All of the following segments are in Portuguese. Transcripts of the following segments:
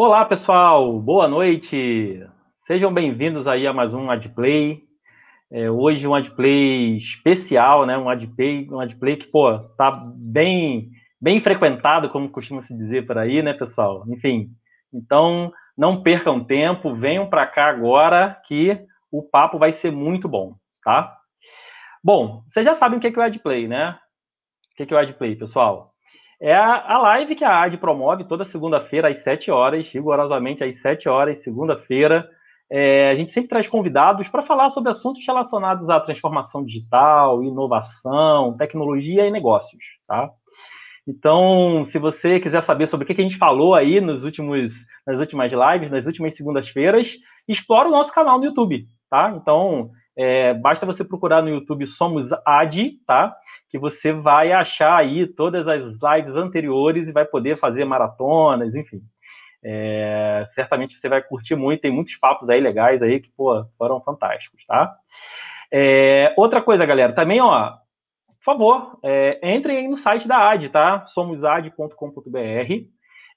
Olá, pessoal. Boa noite. Sejam bem-vindos aí a mais um Adplay. É, hoje um Adplay especial, né? Um Adplay, um Adplay que, pô, tá bem, bem frequentado, como costuma se dizer por aí, né, pessoal? Enfim, então não percam tempo, venham para cá agora que o papo vai ser muito bom, tá? Bom, vocês já sabem o que é o Adplay, né? O que é o Adplay, pessoal? É a, a live que a AD promove toda segunda-feira às 7 horas, rigorosamente às 7 horas, segunda-feira. É, a gente sempre traz convidados para falar sobre assuntos relacionados à transformação digital, inovação, tecnologia e negócios, tá? Então, se você quiser saber sobre o que a gente falou aí nos últimos, nas últimas lives, nas últimas segundas-feiras, explora o nosso canal no YouTube, tá? Então, é, basta você procurar no YouTube Somos AD, tá? que você vai achar aí todas as lives anteriores e vai poder fazer maratonas, enfim. É, certamente você vai curtir muito, tem muitos papos aí legais aí que, pô, foram fantásticos, tá? É, outra coisa, galera, também, ó, por favor, é, entrem aí no site da AD, tá? somosad.com.br.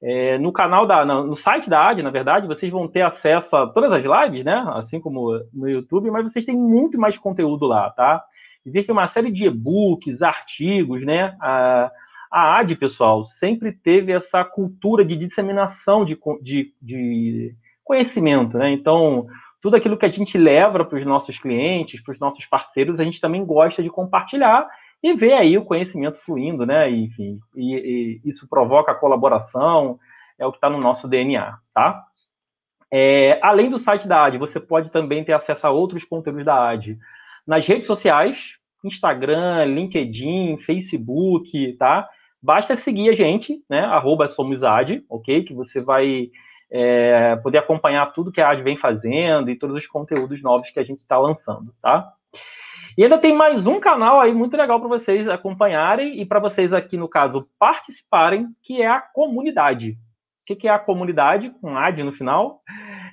É, no canal da, no site da AD, na verdade, vocês vão ter acesso a todas as lives, né? Assim como no YouTube, mas vocês têm muito mais conteúdo lá, tá? Existe uma série de e-books, artigos, né? A, a AD, pessoal, sempre teve essa cultura de disseminação de, de, de conhecimento, né? Então, tudo aquilo que a gente leva para os nossos clientes, para os nossos parceiros, a gente também gosta de compartilhar e ver aí o conhecimento fluindo, né? E, enfim, e, e isso provoca a colaboração, é o que está no nosso DNA, tá? É, além do site da AD, você pode também ter acesso a outros conteúdos da AD nas redes sociais, Instagram, LinkedIn, Facebook, tá? Basta seguir a gente, né? Arroba SomosAd, ok? Que você vai é, poder acompanhar tudo que a AD vem fazendo e todos os conteúdos novos que a gente está lançando, tá? E ainda tem mais um canal aí muito legal para vocês acompanharem e para vocês aqui, no caso, participarem, que é a comunidade. O que é a comunidade, com AD no final?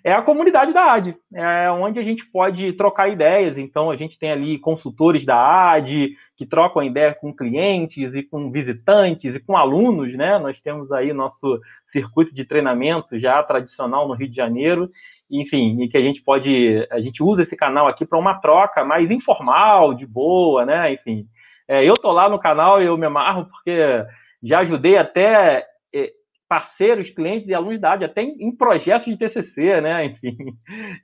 é a comunidade da AD, é onde a gente pode trocar ideias. Então, a gente tem ali consultores da AD que trocam ideia com clientes e com visitantes e com alunos, né? Nós temos aí nosso circuito de treinamento já tradicional no Rio de Janeiro, enfim, e que a gente pode, a gente usa esse canal aqui para uma troca mais informal, de boa, né? Enfim, é, eu tô lá no canal e eu me amarro porque já ajudei até parceiros, clientes e alunos da AD, até em, em, projetos de TCC, né? Enfim,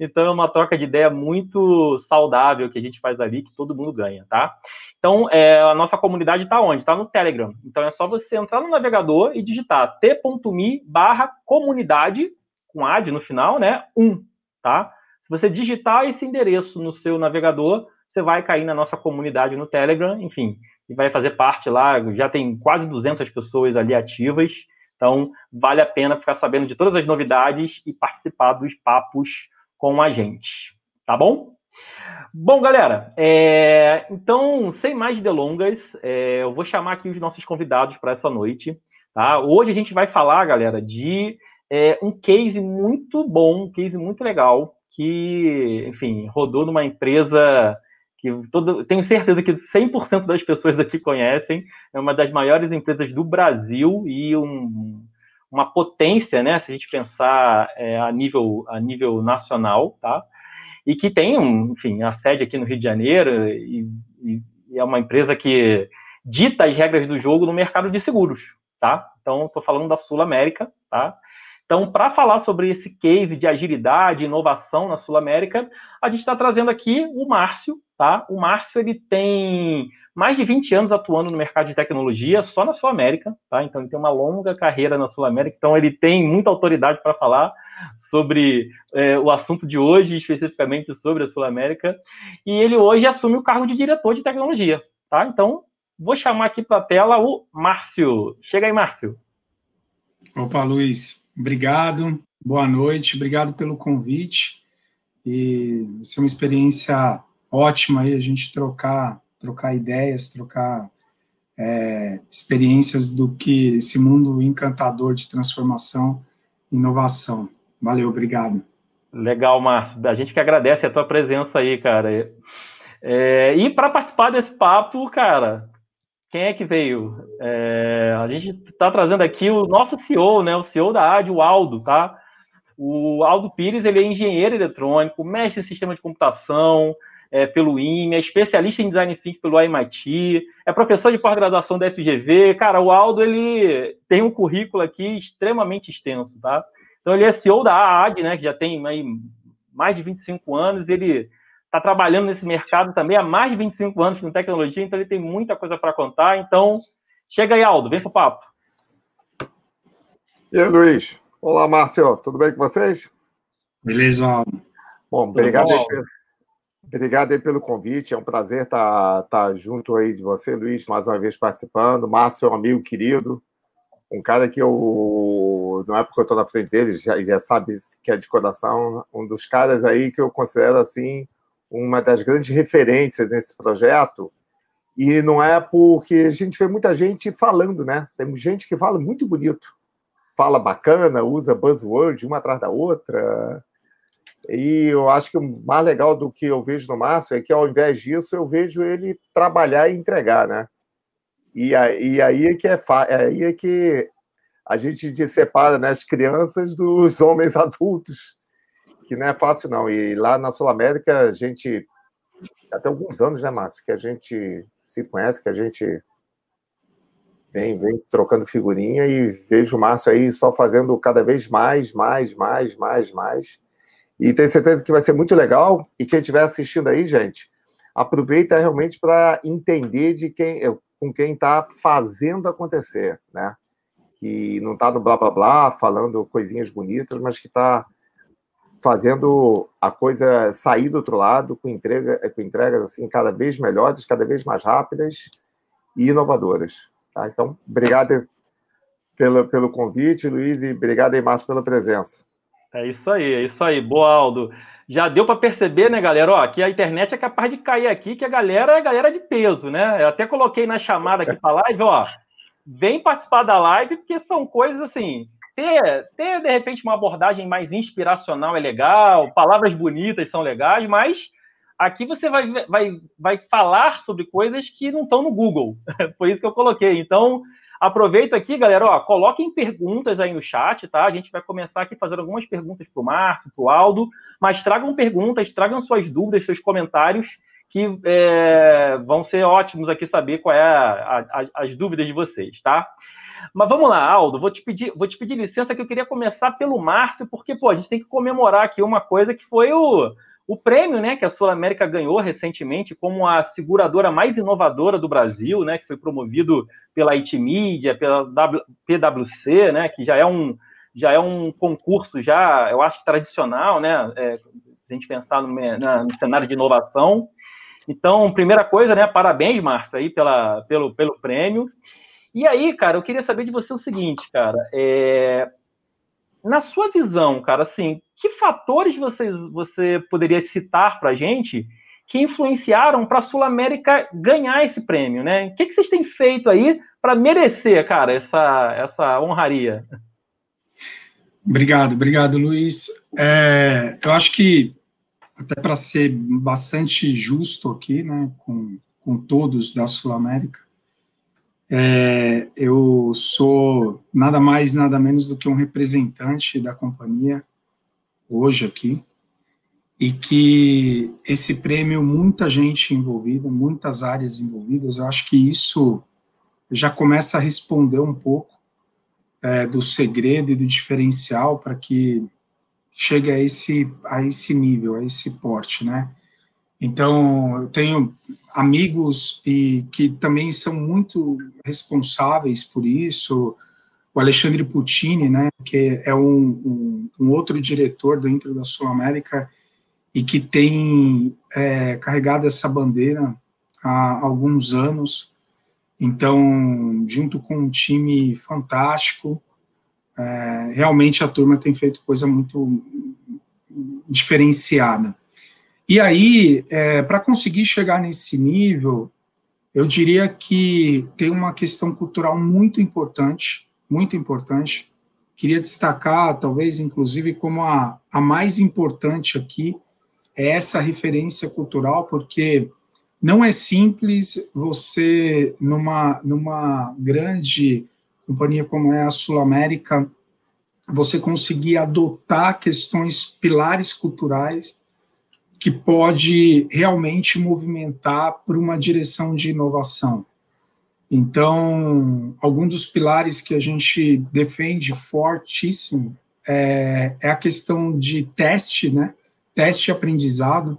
então é uma troca de ideia muito saudável que a gente faz ali, que todo mundo ganha, tá? Então, é, a nossa comunidade está onde? Está no Telegram. Então, é só você entrar no navegador e digitar t.me barra comunidade, com AD no final, né? 1, tá? Se você digitar esse endereço no seu navegador, você vai cair na nossa comunidade no Telegram, enfim, e vai fazer parte lá, já tem quase 200 pessoas ali ativas, então, vale a pena ficar sabendo de todas as novidades e participar dos papos com a gente. Tá bom? Bom, galera, é... então, sem mais delongas, é... eu vou chamar aqui os nossos convidados para essa noite. Tá? Hoje a gente vai falar, galera, de é, um case muito bom, um case muito legal, que, enfim, rodou numa empresa que todo, tenho certeza que 100% das pessoas aqui conhecem, é uma das maiores empresas do Brasil e um, uma potência, né, se a gente pensar é, a, nível, a nível nacional, tá? E que tem, um, enfim, a sede aqui no Rio de Janeiro e, e, e é uma empresa que dita as regras do jogo no mercado de seguros, tá? Então, estou falando da Sul América, tá? Então, para falar sobre esse case de agilidade, inovação na Sul América, a gente está trazendo aqui o Márcio, tá? O Márcio ele tem mais de 20 anos atuando no mercado de tecnologia só na Sul América, tá? Então ele tem uma longa carreira na Sul América, então ele tem muita autoridade para falar sobre é, o assunto de hoje, especificamente sobre a Sul América, e ele hoje assume o cargo de diretor de tecnologia, tá? Então vou chamar aqui para a tela o Márcio. Chega aí, Márcio. Opa, Luiz, obrigado, boa noite, obrigado pelo convite. E isso é uma experiência ótima aí a gente trocar, trocar ideias, trocar é, experiências do que esse mundo encantador de transformação e inovação. Valeu, obrigado. Legal, Márcio. A gente que agradece a tua presença aí, cara. É, e para participar desse papo, cara, quem é que veio? É, a gente está trazendo aqui o nosso CEO, né? O CEO da AD, o Aldo, tá? O Aldo Pires ele é engenheiro eletrônico, mestre em sistema de computação é, pelo IME, é especialista em design thinking pelo MIT, é professor de pós-graduação da FGV. Cara, o Aldo ele tem um currículo aqui extremamente extenso, tá? Então ele é CEO da AAD, né, que já tem aí mais de 25 anos, ele está trabalhando nesse mercado também há mais de 25 anos com tecnologia, então ele tem muita coisa para contar. Então, chega aí, Aldo, vem pro papo. E aí, Luiz? Olá, Márcio, tudo bem com vocês? Beleza. Bom, obrigado, bom? Aí, obrigado aí pelo convite. É um prazer estar, tá, estar junto aí de você, Luiz, mais uma vez participando. Márcio é um amigo querido, um cara que eu, não é porque eu estou na frente dele, já, já sabe que é de coração, um dos caras aí que eu considero assim uma das grandes referências nesse projeto. E não é porque a gente vê muita gente falando, né? Tem gente que fala muito bonito fala bacana, usa buzzword uma atrás da outra. E eu acho que o mais legal do que eu vejo no Márcio é que, ao invés disso, eu vejo ele trabalhar e entregar, né? E aí, é que é, aí é que a gente separa né, as crianças dos homens adultos, que não é fácil, não. E lá na Sul América, a gente. Até alguns anos, né, Márcio, que a gente se conhece, que a gente vem, vem trocando figurinha e vejo o Márcio aí só fazendo cada vez mais, mais, mais, mais, mais. E tenho certeza que vai ser muito legal. E quem estiver assistindo aí, gente, aproveita realmente para entender de quem, com quem está fazendo acontecer, né? Que não está no blá blá blá, falando coisinhas bonitas, mas que está fazendo a coisa sair do outro lado com, entrega, com entregas assim cada vez melhores, cada vez mais rápidas e inovadoras. Tá? Então, obrigado pelo, pelo convite, Luiz, e obrigado aí, Márcio, pela presença. É isso aí, é isso aí. Boa, Aldo. Já deu para perceber, né, galera, ó, que a internet é capaz de cair aqui, que a galera é galera de peso, né? Eu até coloquei na chamada aqui para live, ó, vem participar da live, porque são coisas assim, ter, ter de repente uma abordagem mais inspiracional é legal, palavras bonitas são legais, mas Aqui você vai, vai, vai falar sobre coisas que não estão no Google. Foi isso que eu coloquei. Então, aproveito aqui, galera, ó, coloquem perguntas aí no chat, tá? A gente vai começar aqui fazendo algumas perguntas para o Marco, para o Aldo, mas tragam perguntas, tragam suas dúvidas, seus comentários, que é, vão ser ótimos aqui saber qual é a, a, as dúvidas de vocês, tá? Mas vamos lá, Aldo, vou te pedir, vou te pedir licença que eu queria começar pelo Márcio, porque pô, a gente tem que comemorar aqui uma coisa que foi o o prêmio, né, que a Sul América ganhou recentemente como a seguradora mais inovadora do Brasil, né, que foi promovido pela IT Media, pela PwC, né, que já é um já é um concurso já, eu acho tradicional, né, é, se a gente pensar no, na, no, cenário de inovação. Então, primeira coisa, né, parabéns, Márcio, aí pela, pelo, pelo prêmio. E aí, cara, eu queria saber de você o seguinte, cara, é, na sua visão, cara, assim, que fatores você, você poderia citar para gente que influenciaram para a Sul América ganhar esse prêmio, né? O que, que vocês têm feito aí para merecer, cara, essa, essa honraria? Obrigado, obrigado, Luiz. É, eu acho que, até para ser bastante justo aqui, né, com, com todos da Sul América, é, eu sou nada mais, nada menos do que um representante da companhia hoje aqui, e que esse prêmio, muita gente envolvida, muitas áreas envolvidas, eu acho que isso já começa a responder um pouco é, do segredo e do diferencial para que chegue a esse, a esse nível, a esse porte, né? Então, eu tenho amigos e que também são muito responsáveis por isso. O Alexandre Puccini, né, que é um, um, um outro diretor dentro da Sul América e que tem é, carregado essa bandeira há alguns anos. Então, junto com um time fantástico, é, realmente a turma tem feito coisa muito diferenciada. E aí, é, para conseguir chegar nesse nível, eu diria que tem uma questão cultural muito importante, muito importante. Queria destacar, talvez, inclusive, como a, a mais importante aqui, é essa referência cultural, porque não é simples você, numa, numa grande companhia como é a Sul América, você conseguir adotar questões pilares culturais que pode realmente movimentar para uma direção de inovação. Então, algum dos pilares que a gente defende fortíssimo é, é a questão de teste, né? Teste e aprendizado.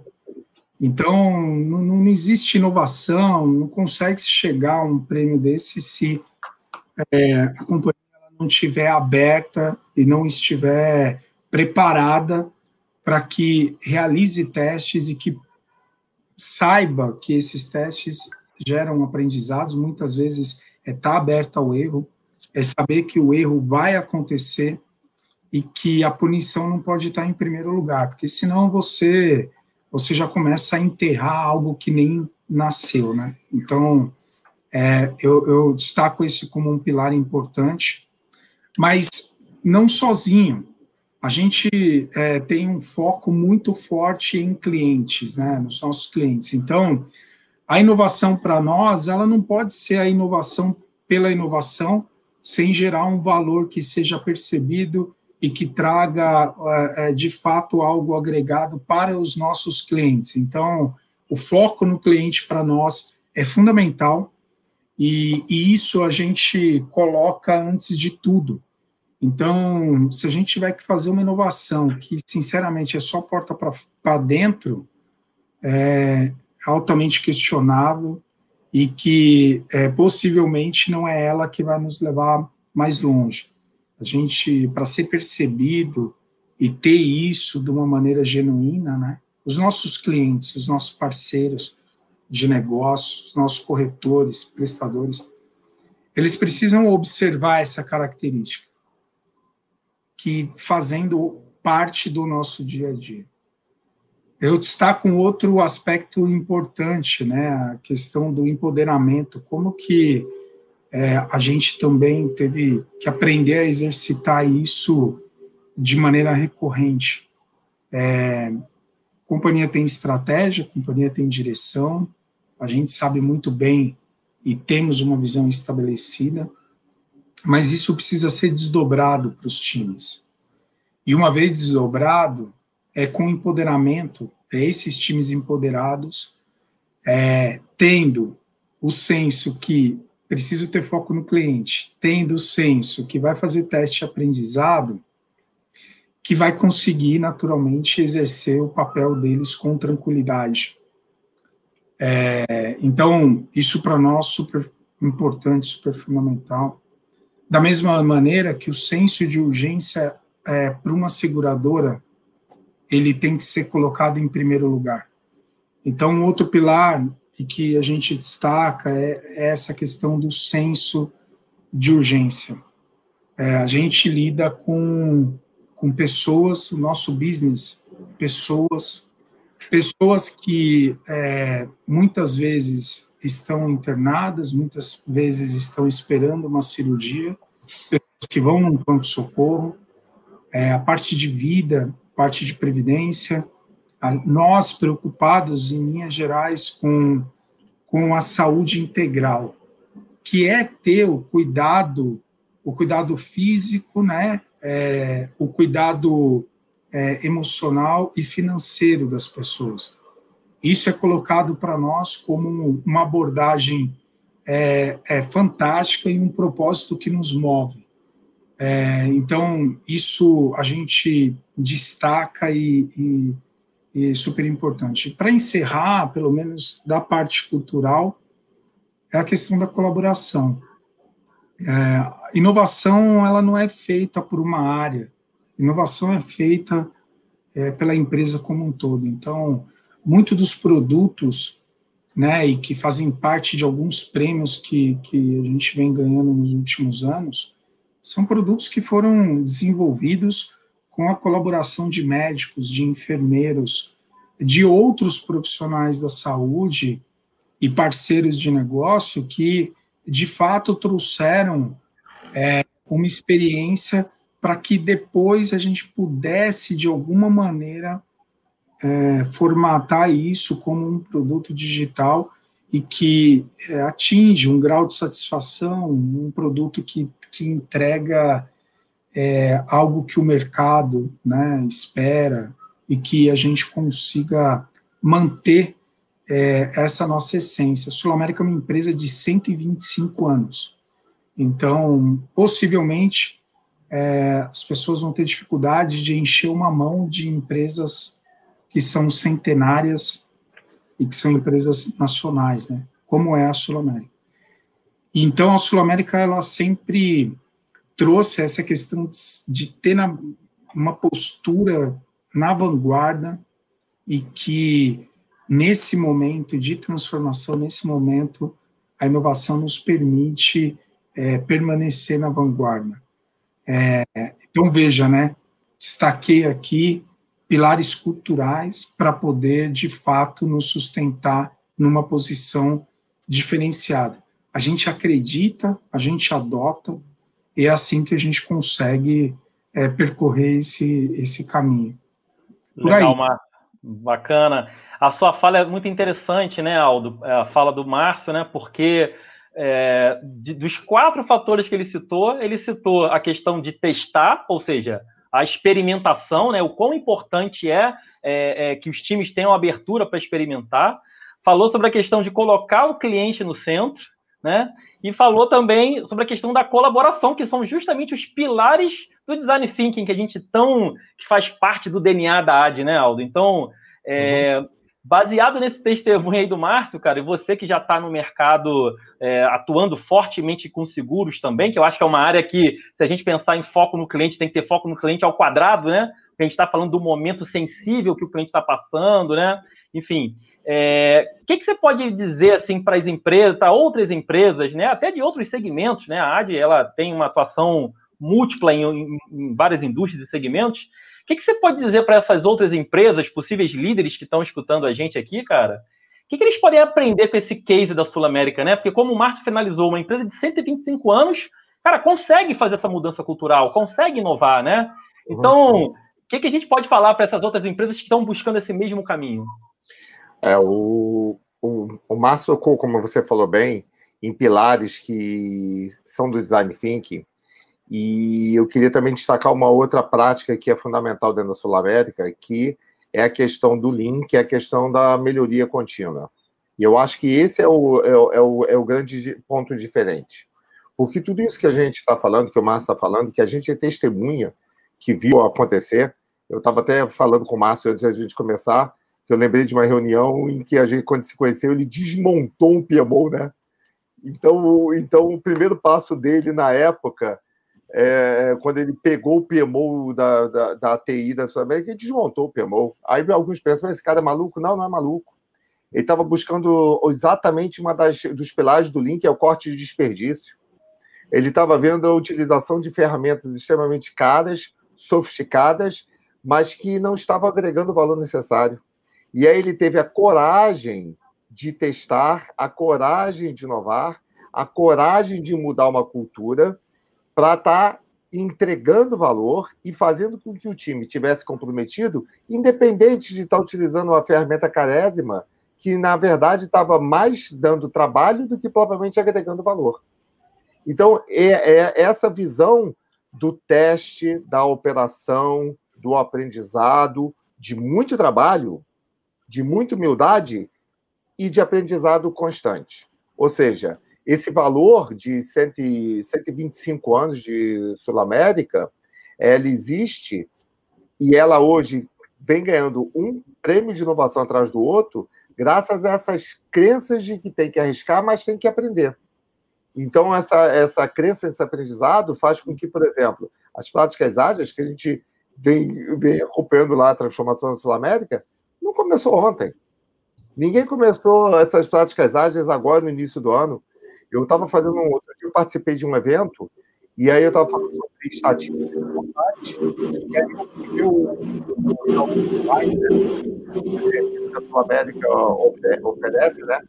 Então, não, não existe inovação, não consegue chegar a um prêmio desse se é, a companhia não estiver aberta e não estiver preparada para que realize testes e que saiba que esses testes geram aprendizados, muitas vezes é estar tá aberto ao erro, é saber que o erro vai acontecer e que a punição não pode estar em primeiro lugar, porque senão você você já começa a enterrar algo que nem nasceu, né? Então, é, eu, eu destaco esse como um pilar importante, mas não sozinho. A gente é, tem um foco muito forte em clientes, né, nos nossos clientes. Então, a inovação para nós, ela não pode ser a inovação pela inovação, sem gerar um valor que seja percebido e que traga, é, é, de fato, algo agregado para os nossos clientes. Então, o foco no cliente para nós é fundamental e, e, isso a gente coloca antes de tudo. Então, se a gente tiver que fazer uma inovação que, sinceramente, é só porta para dentro, é altamente questionável e que é, possivelmente não é ela que vai nos levar mais longe. A gente, para ser percebido e ter isso de uma maneira genuína, né? Os nossos clientes, os nossos parceiros de negócios, os nossos corretores, prestadores, eles precisam observar essa característica que fazendo parte do nosso dia a dia. Eu destaco um outro aspecto importante, né, a questão do empoderamento, como que é, a gente também teve que aprender a exercitar isso de maneira recorrente. É, companhia tem estratégia, companhia tem direção, a gente sabe muito bem e temos uma visão estabelecida, mas isso precisa ser desdobrado para os times. E uma vez desdobrado, é com empoderamento, é esses times empoderados, é, tendo o senso que preciso ter foco no cliente, tendo o senso que vai fazer teste de aprendizado, que vai conseguir naturalmente exercer o papel deles com tranquilidade. É, então, isso para nós super importante, super fundamental. Da mesma maneira que o senso de urgência é, para uma seguradora, ele tem que ser colocado em primeiro lugar. Então, outro pilar e que a gente destaca é, é essa questão do senso de urgência. É, a gente lida com, com pessoas, o nosso business, pessoas, pessoas que é, muitas vezes estão internadas, muitas vezes estão esperando uma cirurgia, pessoas que vão num pronto-socorro, é, a parte de vida, parte de previdência, nós preocupados, em linhas gerais, com, com a saúde integral, que é ter o cuidado, o cuidado físico, né, é, o cuidado é, emocional e financeiro das pessoas. Isso é colocado para nós como uma abordagem é, é, fantástica e um propósito que nos move. É, então, isso a gente destaca e, e, e super importante. Para encerrar, pelo menos da parte cultural, é a questão da colaboração. É, inovação ela não é feita por uma área, inovação é feita é, pela empresa como um todo. Então, muitos dos produtos, né, e que fazem parte de alguns prêmios que, que a gente vem ganhando nos últimos anos, são produtos que foram desenvolvidos com a colaboração de médicos, de enfermeiros, de outros profissionais da saúde e parceiros de negócio que, de fato, trouxeram é, uma experiência para que depois a gente pudesse, de alguma maneira, é, formatar isso como um produto digital e que é, atinge um grau de satisfação, um produto que, que entrega é, algo que o mercado né, espera e que a gente consiga manter é, essa nossa essência. A Sul América é uma empresa de 125 anos. Então, possivelmente, é, as pessoas vão ter dificuldade de encher uma mão de empresas que são centenárias e que são empresas nacionais, né? Como é a Sul América. Então, a Sul América, ela sempre trouxe essa questão de ter na, uma postura na vanguarda e que nesse momento de transformação, nesse momento, a inovação nos permite é, permanecer na vanguarda. É, então veja, né? Destaquei aqui pilares culturais para poder de fato nos sustentar numa posição diferenciada. A gente acredita, a gente adota, e é assim que a gente consegue é, percorrer esse, esse caminho. Por Legal, aí. Márcio. Bacana. A sua fala é muito interessante, né, Aldo? É, a fala do Márcio, né? Porque é, de, dos quatro fatores que ele citou, ele citou a questão de testar, ou seja, a experimentação, né? O quão importante é, é, é que os times tenham abertura para experimentar. Falou sobre a questão de colocar o cliente no centro, né? E falou também sobre a questão da colaboração, que são justamente os pilares do design thinking que a gente tão que faz parte do DNA da AD, né, Aldo? Então, é, uhum. Baseado nesse testemunho aí do Márcio, cara, e você que já está no mercado é, atuando fortemente com seguros também, que eu acho que é uma área que, se a gente pensar em foco no cliente, tem que ter foco no cliente ao quadrado, né? Porque a gente está falando do momento sensível que o cliente está passando, né? Enfim, o é, que, que, você pode dizer assim para as empresas, para outras empresas, né, até de outros segmentos, né? A AD ela tem uma atuação múltipla em, em, em várias indústrias e segmentos. O que, que você pode dizer para essas outras empresas, possíveis líderes que estão escutando a gente aqui, cara? O que, que eles podem aprender com esse case da Sul América, né? Porque como o Márcio finalizou, uma empresa de 125 anos, cara, consegue fazer essa mudança cultural, consegue inovar, né? Então, o que, que a gente pode falar para essas outras empresas que estão buscando esse mesmo caminho? É, o, o, o Márcio como você falou bem, em pilares que são do design thinking, e eu queria também destacar uma outra prática que é fundamental dentro da Sul América, que é a questão do Lean, que é a questão da melhoria contínua. E eu acho que esse é o, é é o, é o grande ponto diferente. Porque tudo isso que a gente está falando, que o Márcio está falando, que a gente é testemunha, que viu acontecer, eu estava até falando com o Márcio antes da gente começar, eu lembrei de uma reunião em que a gente, quando se conheceu, ele desmontou um PMO, né? Então, então o primeiro passo dele na época, é, quando ele pegou o PMO da, da, da ATI da Sul-América, ele desmontou o PMO. Aí alguns pensam, mas esse cara é maluco? Não, não é maluco. Ele estava buscando exatamente uma das dos pilares do link, é o corte de desperdício. Ele estava vendo a utilização de ferramentas extremamente caras, sofisticadas, mas que não estavam agregando o valor necessário. E aí ele teve a coragem de testar, a coragem de inovar, a coragem de mudar uma cultura para estar tá entregando valor e fazendo com que o time tivesse comprometido, independente de estar tá utilizando uma ferramenta carésima que, na verdade, estava mais dando trabalho do que propriamente agregando valor. Então, é, é essa visão do teste, da operação, do aprendizado, de muito trabalho, de muita humildade e de aprendizado constante. Ou seja, esse valor de 100, 125 anos de Sul-América, ela existe e ela hoje vem ganhando um prêmio de inovação atrás do outro, graças a essas crenças de que tem que arriscar, mas tem que aprender. Então, essa, essa crença, esse aprendizado faz com que, por exemplo, as práticas ágeis que a gente vem, vem acompanhando lá a transformação da Sul-América, não começou ontem. Ninguém começou essas práticas ágeis agora no início do ano. Eu estava fazendo um outro eu participei de um evento e aí eu estava falando sobre estatística de e aí eu o que a América oferece, né?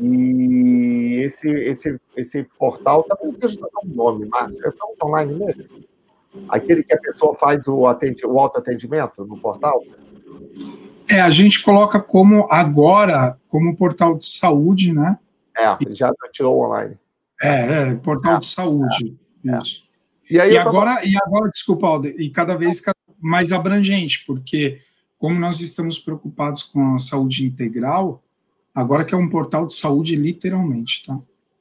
E esse, esse, esse portal também tá dar um nome, Márcio, é só um online mesmo? Aquele que a pessoa faz o, atendi, o autoatendimento no portal? É, a gente coloca como agora, como portal de saúde, né? É, já tirou online. É, é portal é, de saúde, é, isso. E, aí e agora, tava... e agora, desculpa, Aldo, e cada vez mais abrangente, porque como nós estamos preocupados com a saúde integral, agora que é um portal de saúde, literalmente, tá?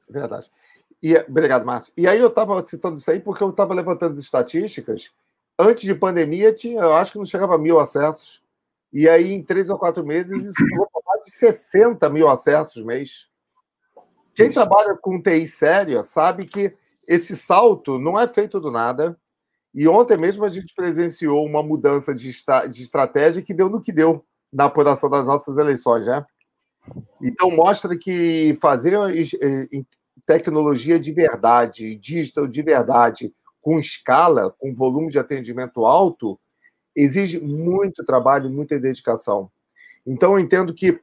Verdade. E, obrigado, Márcio. E aí eu estava citando isso aí porque eu estava levantando estatísticas. Antes de pandemia, tinha, eu acho que não chegava a mil acessos. E aí, em três ou quatro meses, isso chegou para mais de 60 mil acessos mês. Quem isso. trabalha com TI séria sabe que esse salto não é feito do nada. E ontem mesmo a gente presenciou uma mudança de, de estratégia que deu no que deu na apuração das nossas eleições, né? Então mostra que fazer tecnologia de verdade, digital de verdade, com escala, com volume de atendimento alto, exige muito trabalho, muita dedicação. Então eu entendo que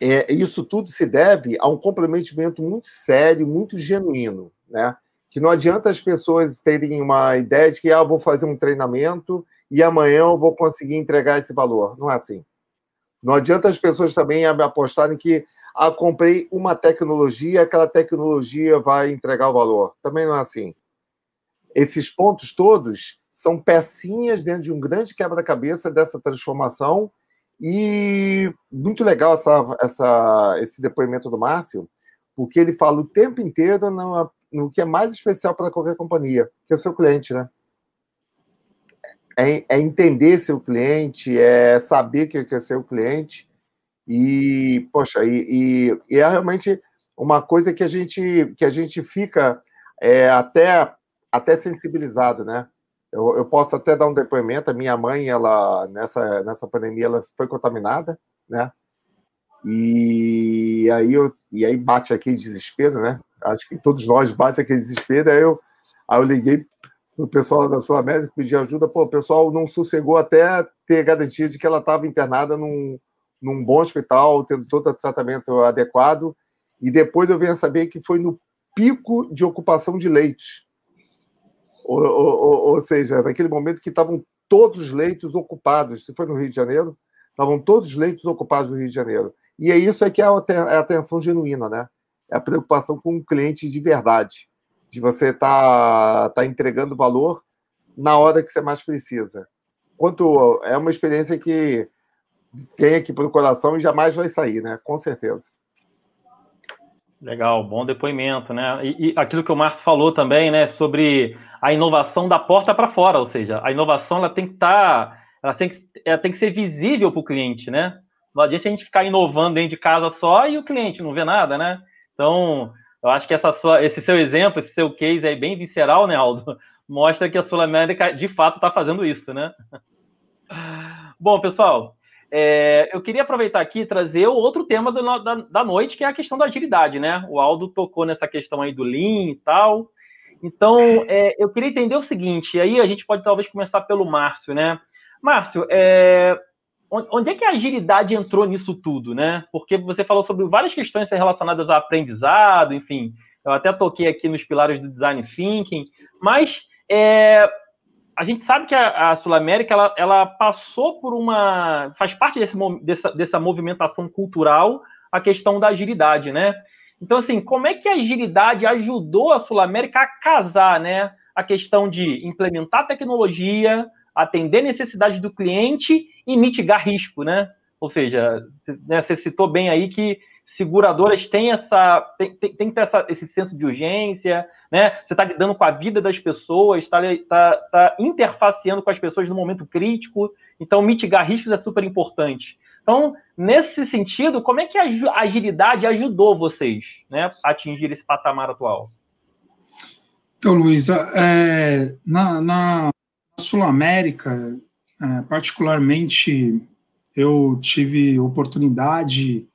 é, isso tudo se deve a um comprometimento muito sério, muito genuíno, né? Que não adianta as pessoas terem uma ideia de que ah, vou fazer um treinamento e amanhã eu vou conseguir entregar esse valor. Não é assim. Não adianta as pessoas também apostarem que ah, comprei uma tecnologia, aquela tecnologia vai entregar o valor. Também não é assim. Esses pontos todos são pecinhas dentro de um grande quebra-cabeça dessa transformação e muito legal essa, essa, esse depoimento do Márcio, porque ele fala o tempo inteiro no, no que é mais especial para qualquer companhia, que é o seu cliente, né? É, é entender seu cliente, é saber que é seu cliente e, poxa, e, e, e, é realmente uma coisa que a gente, que a gente fica é, até, até sensibilizado, né? Eu, eu, posso até dar um depoimento. A minha mãe, ela nessa nessa pandemia, ela foi contaminada, né? E aí eu e aí bate aquele desespero, né? Acho que todos nós bate aquele desespero. Aí eu aí eu liguei o pessoal da Sul América pedi ajuda. Pô, o pessoal não sossegou até ter garantia de que ela estava internada num, num bom hospital, tendo todo o tratamento adequado. E depois eu venho a saber que foi no pico de ocupação de leitos ou, ou, ou seja, naquele momento que estavam todos os leitos ocupados, se foi no Rio de Janeiro, estavam todos os leitos ocupados no Rio de Janeiro. E é isso é que é a atenção genuína, né? É a preocupação com o cliente de verdade, de você estar tá, tá entregando valor na hora que você mais precisa. Quanto é uma experiência que vem aqui para o coração e jamais vai sair, né? Com certeza. Legal, bom depoimento, né? E, e aquilo que o Márcio falou também, né, sobre a inovação da porta para fora, ou seja, a inovação ela tem que estar, tá, ela tem que, ela tem que ser visível para o cliente, né? Não adianta a gente ficar inovando dentro de casa só e o cliente não vê nada, né? Então, eu acho que essa sua, esse seu exemplo, esse seu case aí bem visceral, né, Aldo, mostra que a Sul América de fato está fazendo isso, né? Bom, pessoal, é, eu queria aproveitar aqui e trazer o outro tema do, da, da, noite, que é a questão da agilidade, né? O Aldo tocou nessa questão aí do Lean e tal. Então, é, eu queria entender o seguinte, e aí a gente pode talvez começar pelo Márcio, né? Márcio, é, onde é que a agilidade entrou nisso tudo, né? Porque você falou sobre várias questões relacionadas ao aprendizado, enfim, eu até toquei aqui nos pilares do design thinking, mas é, a gente sabe que a, a Sul América ela, ela, passou por uma. faz parte desse, dessa, dessa movimentação cultural a questão da agilidade, né? Então, assim, como é que a agilidade ajudou a Sul América a casar, né? A questão de implementar tecnologia, atender necessidades do cliente e mitigar risco, né? Ou seja, né, você citou bem aí que seguradoras têm essa tem, tem, tem que ter essa, esse senso de urgência, né? Você está lidando com a vida das pessoas, está tá, tá interfaceando com as pessoas no momento crítico, então mitigar riscos é super importante. Então, nesse sentido, como é que a agilidade ajudou vocês né, a atingir esse patamar atual? Então, Luísa, é, na, na Sul-América, é, particularmente, eu tive oportunidade,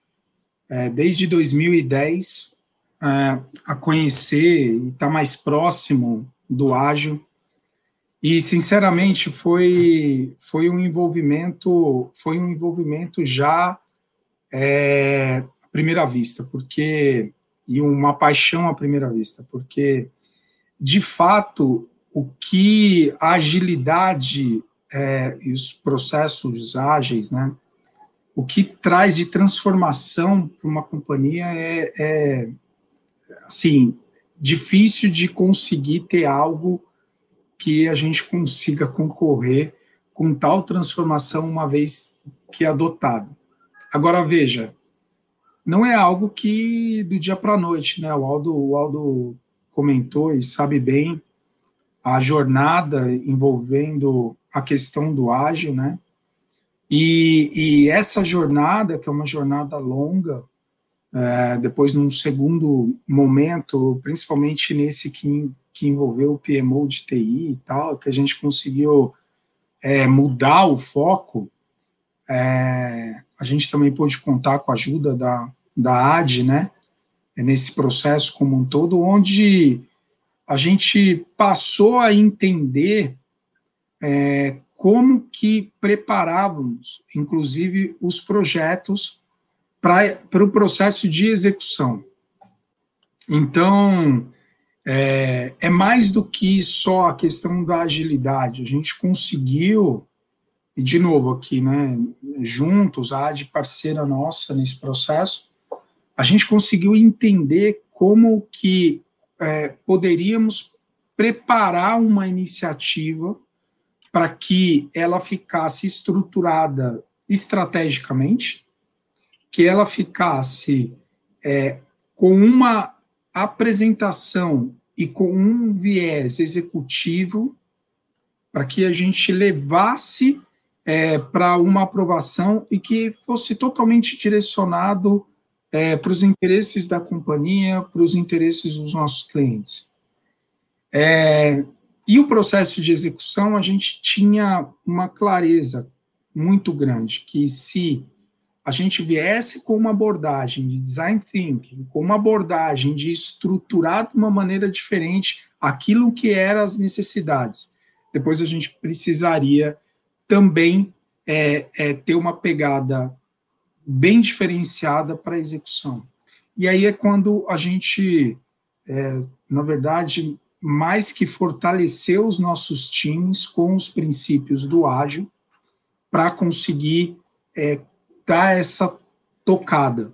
é, desde 2010, é, a conhecer e estar tá mais próximo do ágil. E sinceramente foi foi um envolvimento foi um envolvimento já é, à primeira vista, porque e uma paixão à primeira vista, porque de fato o que a agilidade é, e os processos ágeis, né, o que traz de transformação para uma companhia é, é assim difícil de conseguir ter algo que a gente consiga concorrer com tal transformação uma vez que é adotado. Agora, veja, não é algo que do dia para a noite, né? O Aldo, o Aldo comentou e sabe bem a jornada envolvendo a questão do ágil, né? E, e essa jornada, que é uma jornada longa, é, depois num segundo momento, principalmente nesse que, que envolveu o PMO de TI e tal, que a gente conseguiu é, mudar o foco, é, a gente também pôde contar com a ajuda da, da AD, né, nesse processo como um todo, onde a gente passou a entender é, como que preparávamos, inclusive, os projetos para o processo de execução. Então, é, é, mais do que só a questão da agilidade. A gente conseguiu, e de novo aqui, né, juntos, a AD parceira nossa nesse processo, a gente conseguiu entender como que é, poderíamos preparar uma iniciativa para que ela ficasse estruturada estrategicamente, que ela ficasse é, com uma apresentação e com um viés executivo, para que a gente levasse é, para uma aprovação e que fosse totalmente direcionado é, para os interesses da companhia, para os interesses dos nossos clientes. É, e o processo de execução, a gente tinha uma clareza muito grande, que se a gente viesse com uma abordagem de design thinking, com uma abordagem de estruturar de uma maneira diferente aquilo que eram as necessidades, depois a gente precisaria também é, é, ter uma pegada bem diferenciada para a execução. E aí é quando a gente, é, na verdade, mais que fortalecer os nossos times com os princípios do ágil para conseguir é, dar essa tocada.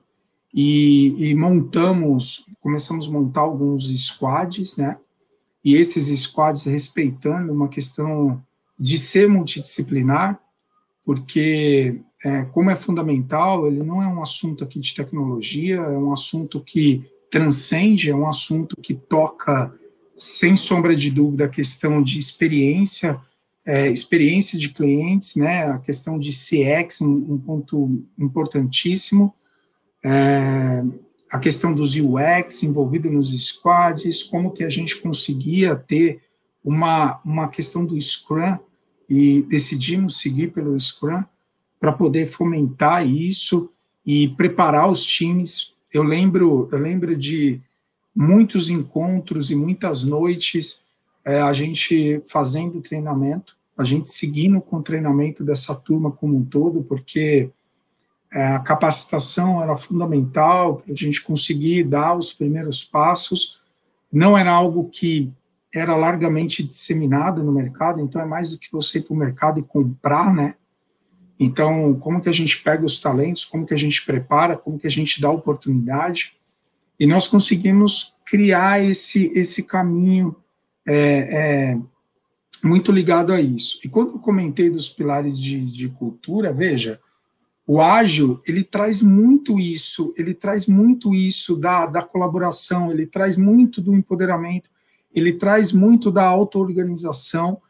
E, e, montamos, começamos a montar alguns squads, né? E esses squads respeitando uma questão de ser multidisciplinar, porque é, como é fundamental, ele não é um assunto aqui de tecnologia, é um assunto que transcende, é um assunto que toca sem sombra de dúvida, a questão de experiência, é, experiência de clientes, né, a questão de CX, um, um ponto importantíssimo, é, a questão dos UX envolvido nos squads, como que a gente conseguia ter uma, uma questão do Scrum, e decidimos seguir pelo Scrum, para poder fomentar isso e preparar os times. Eu lembro, eu lembro de muitos encontros e muitas noites é, a gente fazendo treinamento, a gente seguindo com o treinamento dessa turma como um todo, porque é, a capacitação era fundamental para a gente conseguir dar os primeiros passos. Não era algo que era largamente disseminado no mercado, então é mais do que você ir para o mercado e comprar, né? Então, como que a gente pega os talentos, como que a gente prepara, como que a gente dá oportunidade, e nós conseguimos criar esse, esse caminho é, é, muito ligado a isso. E quando eu comentei dos pilares de, de cultura, veja, o ágil, ele traz muito isso, ele traz muito isso da, da colaboração, ele traz muito do empoderamento, ele traz muito da auto-organização.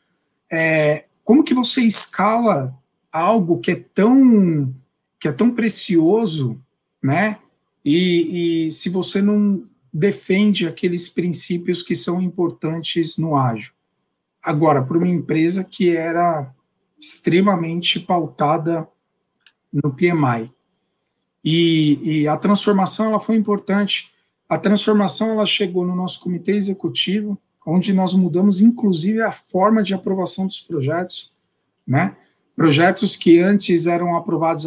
É, como que você escala algo que é tão que é tão precioso, né? E, e se você não defende aqueles princípios que são importantes no ágil. Agora, para uma empresa que era extremamente pautada no PMI. E, e, a transformação ela foi importante. A transformação ela chegou no nosso comitê executivo, onde nós mudamos inclusive a forma de aprovação dos projetos, né? Projetos que antes eram aprovados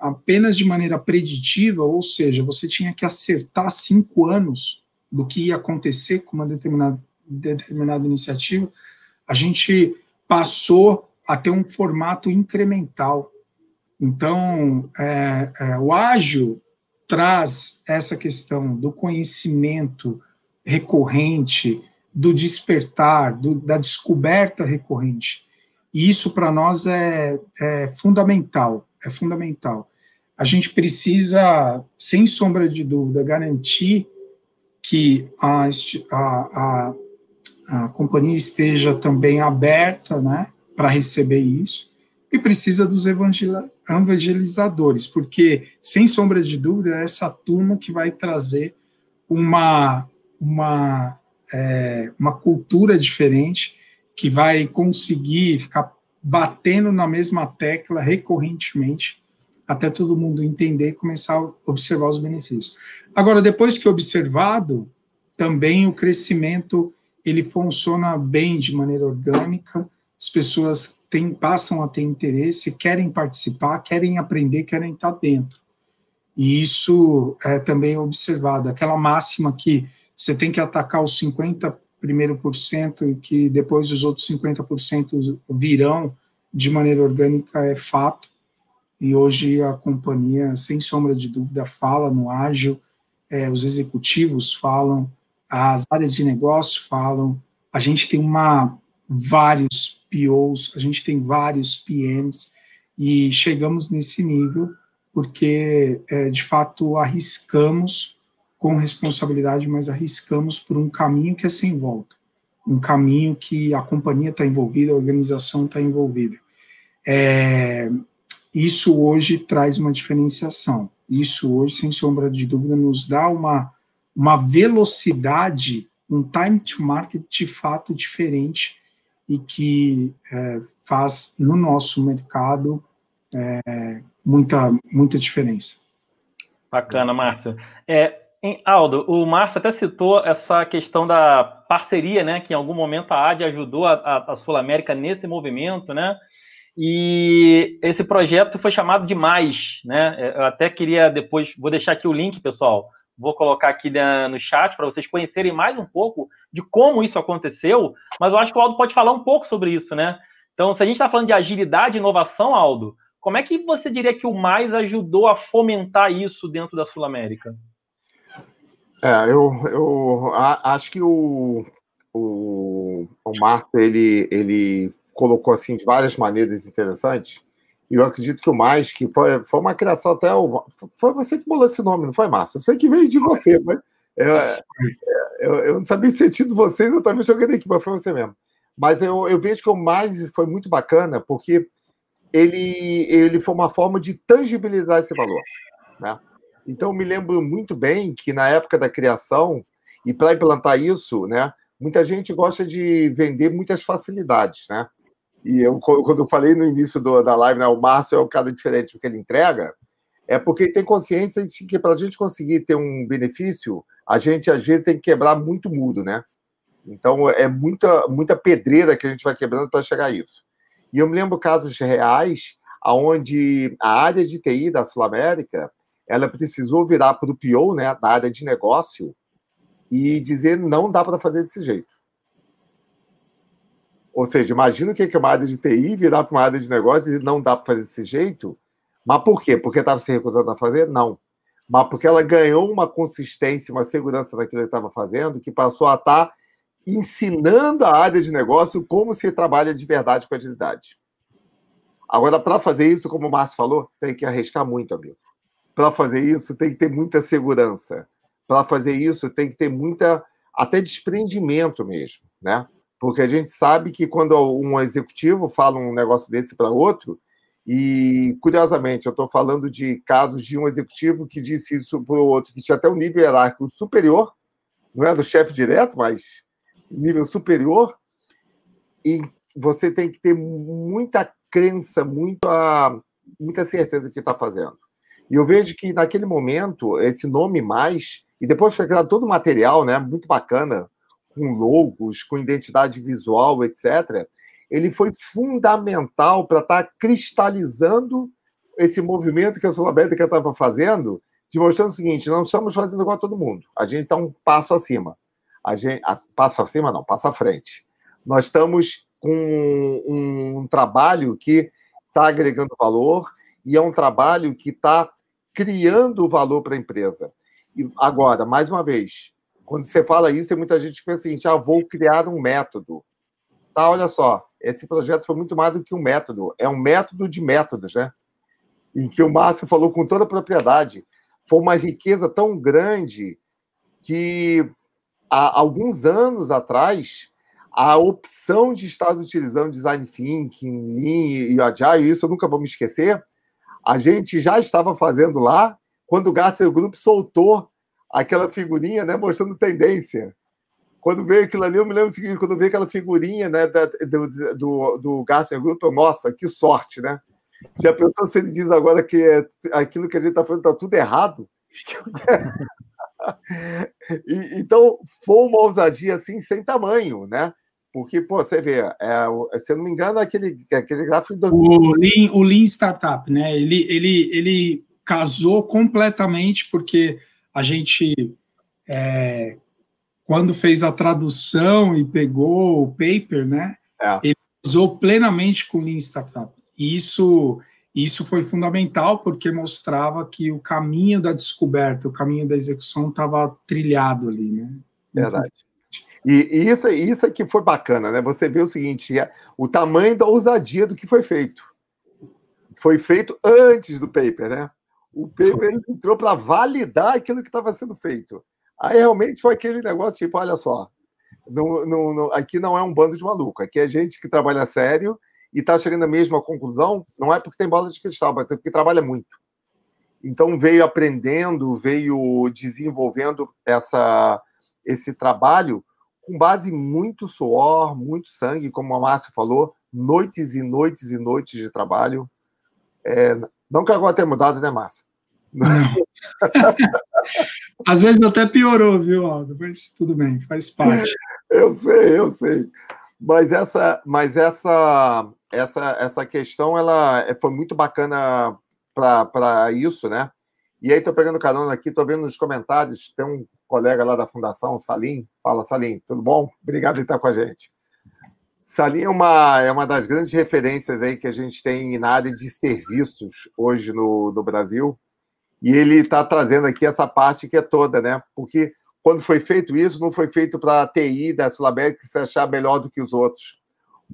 apenas de maneira preditiva, ou seja, você tinha que acertar cinco anos do que ia acontecer com uma determinada, determinada iniciativa, a gente passou a ter um formato incremental. Então, é, é, o ágil traz essa questão do conhecimento recorrente, do despertar, do, da descoberta recorrente. E isso para nós é, é fundamental, é fundamental. A gente precisa, sem sombra de dúvida, garantir que a, a, a, a companhia esteja também aberta né, para receber isso, e precisa dos evangelizadores, porque, sem sombra de dúvida, é essa turma que vai trazer uma, uma, é, uma cultura diferente, que vai conseguir ficar batendo na mesma tecla recorrentemente, até todo mundo entender e começar a observar os benefícios. Agora, depois que observado, também o crescimento ele funciona bem de maneira orgânica, as pessoas têm, passam a ter interesse, querem participar, querem aprender, querem estar dentro. E isso é também observado. Aquela máxima que você tem que atacar os 50 primeiro por cento que depois os outros 50% virão de maneira orgânica é fato. E hoje a companhia, sem sombra de dúvida, fala no ágil, é, os executivos falam, as áreas de negócio falam, a gente tem uma vários POs, a gente tem vários PMs e chegamos nesse nível porque é, de fato arriscamos com responsabilidade, mas arriscamos por um caminho que é sem volta, um caminho que a companhia está envolvida, a organização está envolvida. É, isso hoje traz uma diferenciação. Isso hoje, sem sombra de dúvida, nos dá uma, uma velocidade, um time to market de fato diferente e que é, faz no nosso mercado é, muita, muita diferença. Bacana, Márcio. É, Aldo, o Márcio até citou essa questão da parceria, né? Que em algum momento a AD ajudou a, a, Sul América nesse movimento, né? E esse projeto foi chamado de Mais, né? É, eu até queria depois, vou deixar aqui o link, pessoal. Vou colocar aqui no chat para vocês conhecerem mais um pouco de como isso aconteceu. Mas eu acho que o Aldo pode falar um pouco sobre isso, né? Então, se a gente está falando de agilidade e inovação, Aldo, como é que você diria que o Mais ajudou a fomentar isso dentro da Sul América? É, eu, eu acho que o, o, o Marco ele, ele colocou assim de várias maneiras interessantes. E eu acredito que o mais que foi, foi uma criação até o, foi você que bolou esse nome, não foi Márcio? Eu sei que veio de você, mas eu, eu, eu não sabia se tinha você, também joguei aqui, mas foi você mesmo. Mas eu, eu vejo que o mais foi muito bacana porque ele, ele foi uma forma de tangibilizar esse valor, né? Então, me lembro muito bem que na época da criação, e para implantar isso, né, muita gente gosta de vender muitas facilidades, né? E eu, quando eu falei no início do, da live, né, o Márcio é o cara diferente porque ele entrega, é porque tem consciência de que para a gente conseguir ter um benefício, a gente às vezes tem que quebrar muito muro, né? Então é muita, muita pedreira que a gente vai quebrando para chegar a isso. E eu me lembro casos reais onde a área de TI da Sul América ela precisou virar para o PO, né, da área de negócio, e dizer não dá para fazer desse jeito. Ou seja, imagina o que é uma área de TI virar para uma área de negócio e não dá para fazer desse jeito. Mas por quê? Porque estava se recusando a fazer? Não. Mas porque ela ganhou uma consistência, uma segurança naquilo que estava fazendo, que passou a estar tá ensinando a área de negócio como se trabalha de verdade com agilidade. Agora, para fazer isso, como o Márcio falou, tem que arriscar muito, amigo. Para fazer isso, tem que ter muita segurança. Para fazer isso, tem que ter muita, até desprendimento mesmo, né? Porque a gente sabe que quando um executivo fala um negócio desse para outro, e curiosamente, eu estou falando de casos de um executivo que disse isso para o outro, que tinha até um nível hierárquico superior, não é do chefe direto, mas nível superior, e você tem que ter muita crença, muita, muita certeza que está fazendo. E eu vejo que naquele momento, esse nome mais, e depois foi criado todo o material, né, muito bacana, com logos, com identidade visual, etc., ele foi fundamental para estar tá cristalizando esse movimento que a Sul-América estava fazendo, demonstrando o seguinte: não estamos fazendo igual a todo mundo, a gente está um passo acima. A gente, a, passo acima, não, passo à frente. Nós estamos com um, um trabalho que está agregando valor e é um trabalho que está criando valor para a empresa. E agora, mais uma vez, quando você fala isso, tem muita gente que pensa assim, já vou criar um método. Tá, olha só, esse projeto foi muito mais do que um método, é um método de métodos, né? Em que o Márcio falou com toda a propriedade. Foi uma riqueza tão grande que há alguns anos atrás a opção de estar utilizando design thinking, Lean e Agile, isso eu nunca vou me esquecer, a gente já estava fazendo lá quando o Gartner Group soltou aquela figurinha, né, mostrando tendência. Quando veio aquilo ali, eu me lembro o seguinte, quando veio aquela figurinha, né, da, do, do, do Gartner Group, nossa, que sorte, né? Já pensou se ele diz agora que é, aquilo que a gente está falando está tudo errado? e, então, foi uma ousadia assim, sem tamanho, né? Porque, pô, você vê, é, se eu não me engano, aquele, aquele gráfico do. O Lean, o Lean Startup, né? Ele, ele, ele casou completamente, porque a gente, é, quando fez a tradução e pegou o paper, né? É. Ele usou plenamente com o Lean Startup. E isso, isso foi fundamental, porque mostrava que o caminho da descoberta, o caminho da execução estava trilhado ali, né? Verdade. E, e, isso, isso é que foi bacana, né? Você vê o seguinte: é, o tamanho da ousadia do que foi feito. Foi feito antes do paper, né? O paper entrou para validar aquilo que estava sendo feito. Aí realmente foi aquele negócio tipo: olha só, não, não, não, aqui não é um bando de maluco, aqui é gente que trabalha sério e está chegando à mesma conclusão, não é porque tem bola de cristal, mas é porque trabalha muito. Então veio aprendendo, veio desenvolvendo essa, esse trabalho com base em muito suor, muito sangue, como a Márcia falou, noites e noites e noites de trabalho. É, não que agora tenha mudado, né, Márcio? Não. Às vezes até piorou, viu, Aldo? Mas tudo bem, faz parte. Eu sei, eu sei. Mas essa, mas essa, essa, essa questão, ela é, foi muito bacana para isso, né? E aí, estou pegando carona aqui, estou vendo nos comentários, tem um colega lá da Fundação, Salim. Fala, Salim, tudo bom? Obrigado por estar com a gente. Salim é uma, é uma das grandes referências aí que a gente tem na área de serviços hoje no, no Brasil. E ele está trazendo aqui essa parte que é toda, né? Porque quando foi feito isso, não foi feito para a TI da Sulabec se achar melhor do que os outros.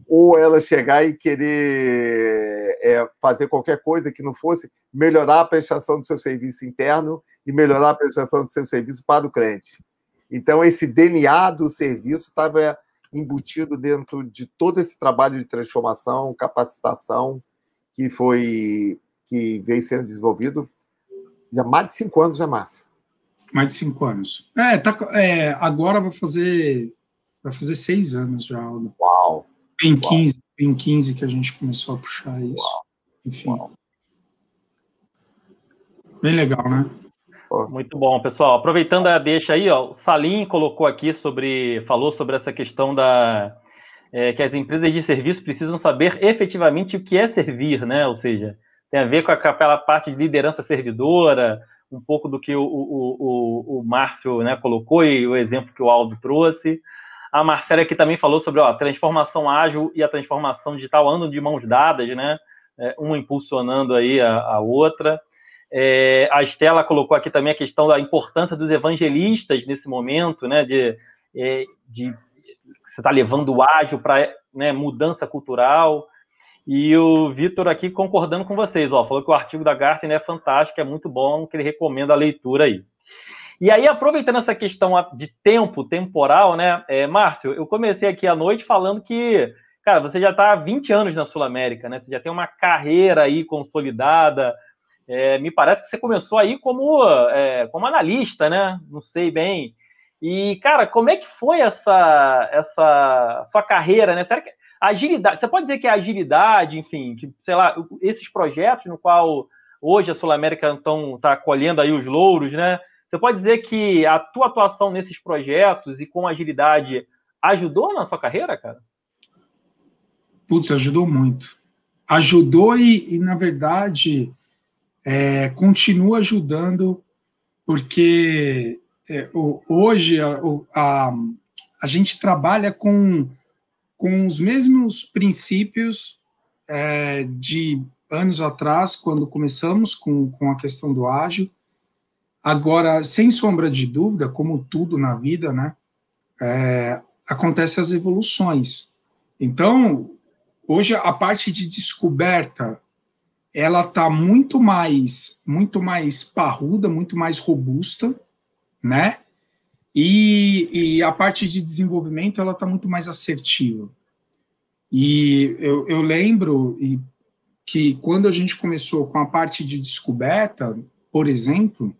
Ou ela chegar e querer é, fazer qualquer coisa que não fosse melhorar a prestação do seu serviço interno e melhorar a prestação do seu serviço para o cliente. Então, esse DNA do serviço estava embutido dentro de todo esse trabalho de transformação, capacitação que foi que veio sendo desenvolvido já há mais de cinco anos, já, Márcio. Mais de cinco anos. É, tá, é, agora vai fazer vai fazer seis anos já. Uau! Em 15, em 15 que a gente começou a puxar isso. Uau. Enfim. Uau. Bem legal, né? Muito bom, pessoal. Aproveitando a deixa aí, ó, o Salim colocou aqui sobre, falou sobre essa questão da é, que as empresas de serviço precisam saber efetivamente o que é servir, né? Ou seja, tem a ver com aquela parte de liderança servidora, um pouco do que o, o, o, o Márcio né, colocou e o exemplo que o Aldo trouxe. A Marcela aqui também falou sobre a transformação ágil e a transformação digital andam de mãos dadas, né? É, uma impulsionando aí a, a outra. É, a Estela colocou aqui também a questão da importância dos evangelistas nesse momento, né? De, é, de você está levando o ágil para né, mudança cultural. E o Vitor aqui concordando com vocês, ó, falou que o artigo da Gartner é fantástico, é muito bom, que ele recomenda a leitura aí. E aí, aproveitando essa questão de tempo, temporal, né, é, Márcio, eu comecei aqui à noite falando que, cara, você já está há 20 anos na Sul América, né? Você já tem uma carreira aí consolidada, é, me parece que você começou aí como, é, como analista, né? Não sei bem. E, cara, como é que foi essa, essa sua carreira, né? Será que agilidade, você pode dizer que a agilidade, enfim, que, sei lá, esses projetos no qual hoje a Sul América está colhendo aí os louros, né? Você pode dizer que a tua atuação nesses projetos e com agilidade ajudou na sua carreira, cara? Putz, ajudou muito. Ajudou e, e na verdade, é, continua ajudando, porque é, hoje a, a, a, gente trabalha com, com os mesmos princípios é, de anos atrás, quando começamos com, com a questão do ágil. Agora, sem sombra de dúvida, como tudo na vida, né, é, acontecem as evoluções. Então, hoje a parte de descoberta ela está muito mais muito mais parruda, muito mais robusta, né? E, e a parte de desenvolvimento ela está muito mais assertiva. E eu, eu lembro que quando a gente começou com a parte de descoberta, por exemplo,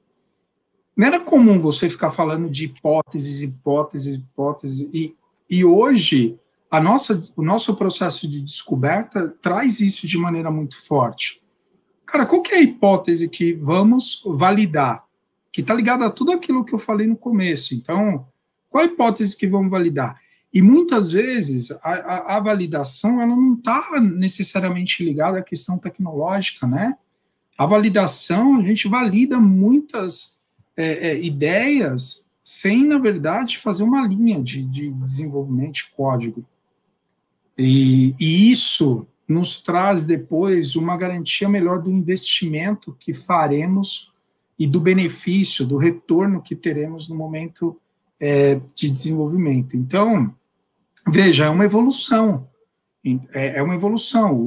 não era comum você ficar falando de hipóteses, hipóteses, hipóteses, e, e hoje a nossa, o nosso processo de descoberta traz isso de maneira muito forte. Cara, qual que é a hipótese que vamos validar? Que está ligada a tudo aquilo que eu falei no começo. Então, qual a hipótese que vamos validar? E muitas vezes a, a, a validação ela não está necessariamente ligada à questão tecnológica, né? A validação, a gente valida muitas é, é, ideias sem, na verdade, fazer uma linha de, de desenvolvimento de código. E, e, isso nos traz depois uma garantia melhor do investimento que faremos e do benefício, do retorno que teremos no momento é, de desenvolvimento. Então, veja, é uma evolução. É, é uma evolução.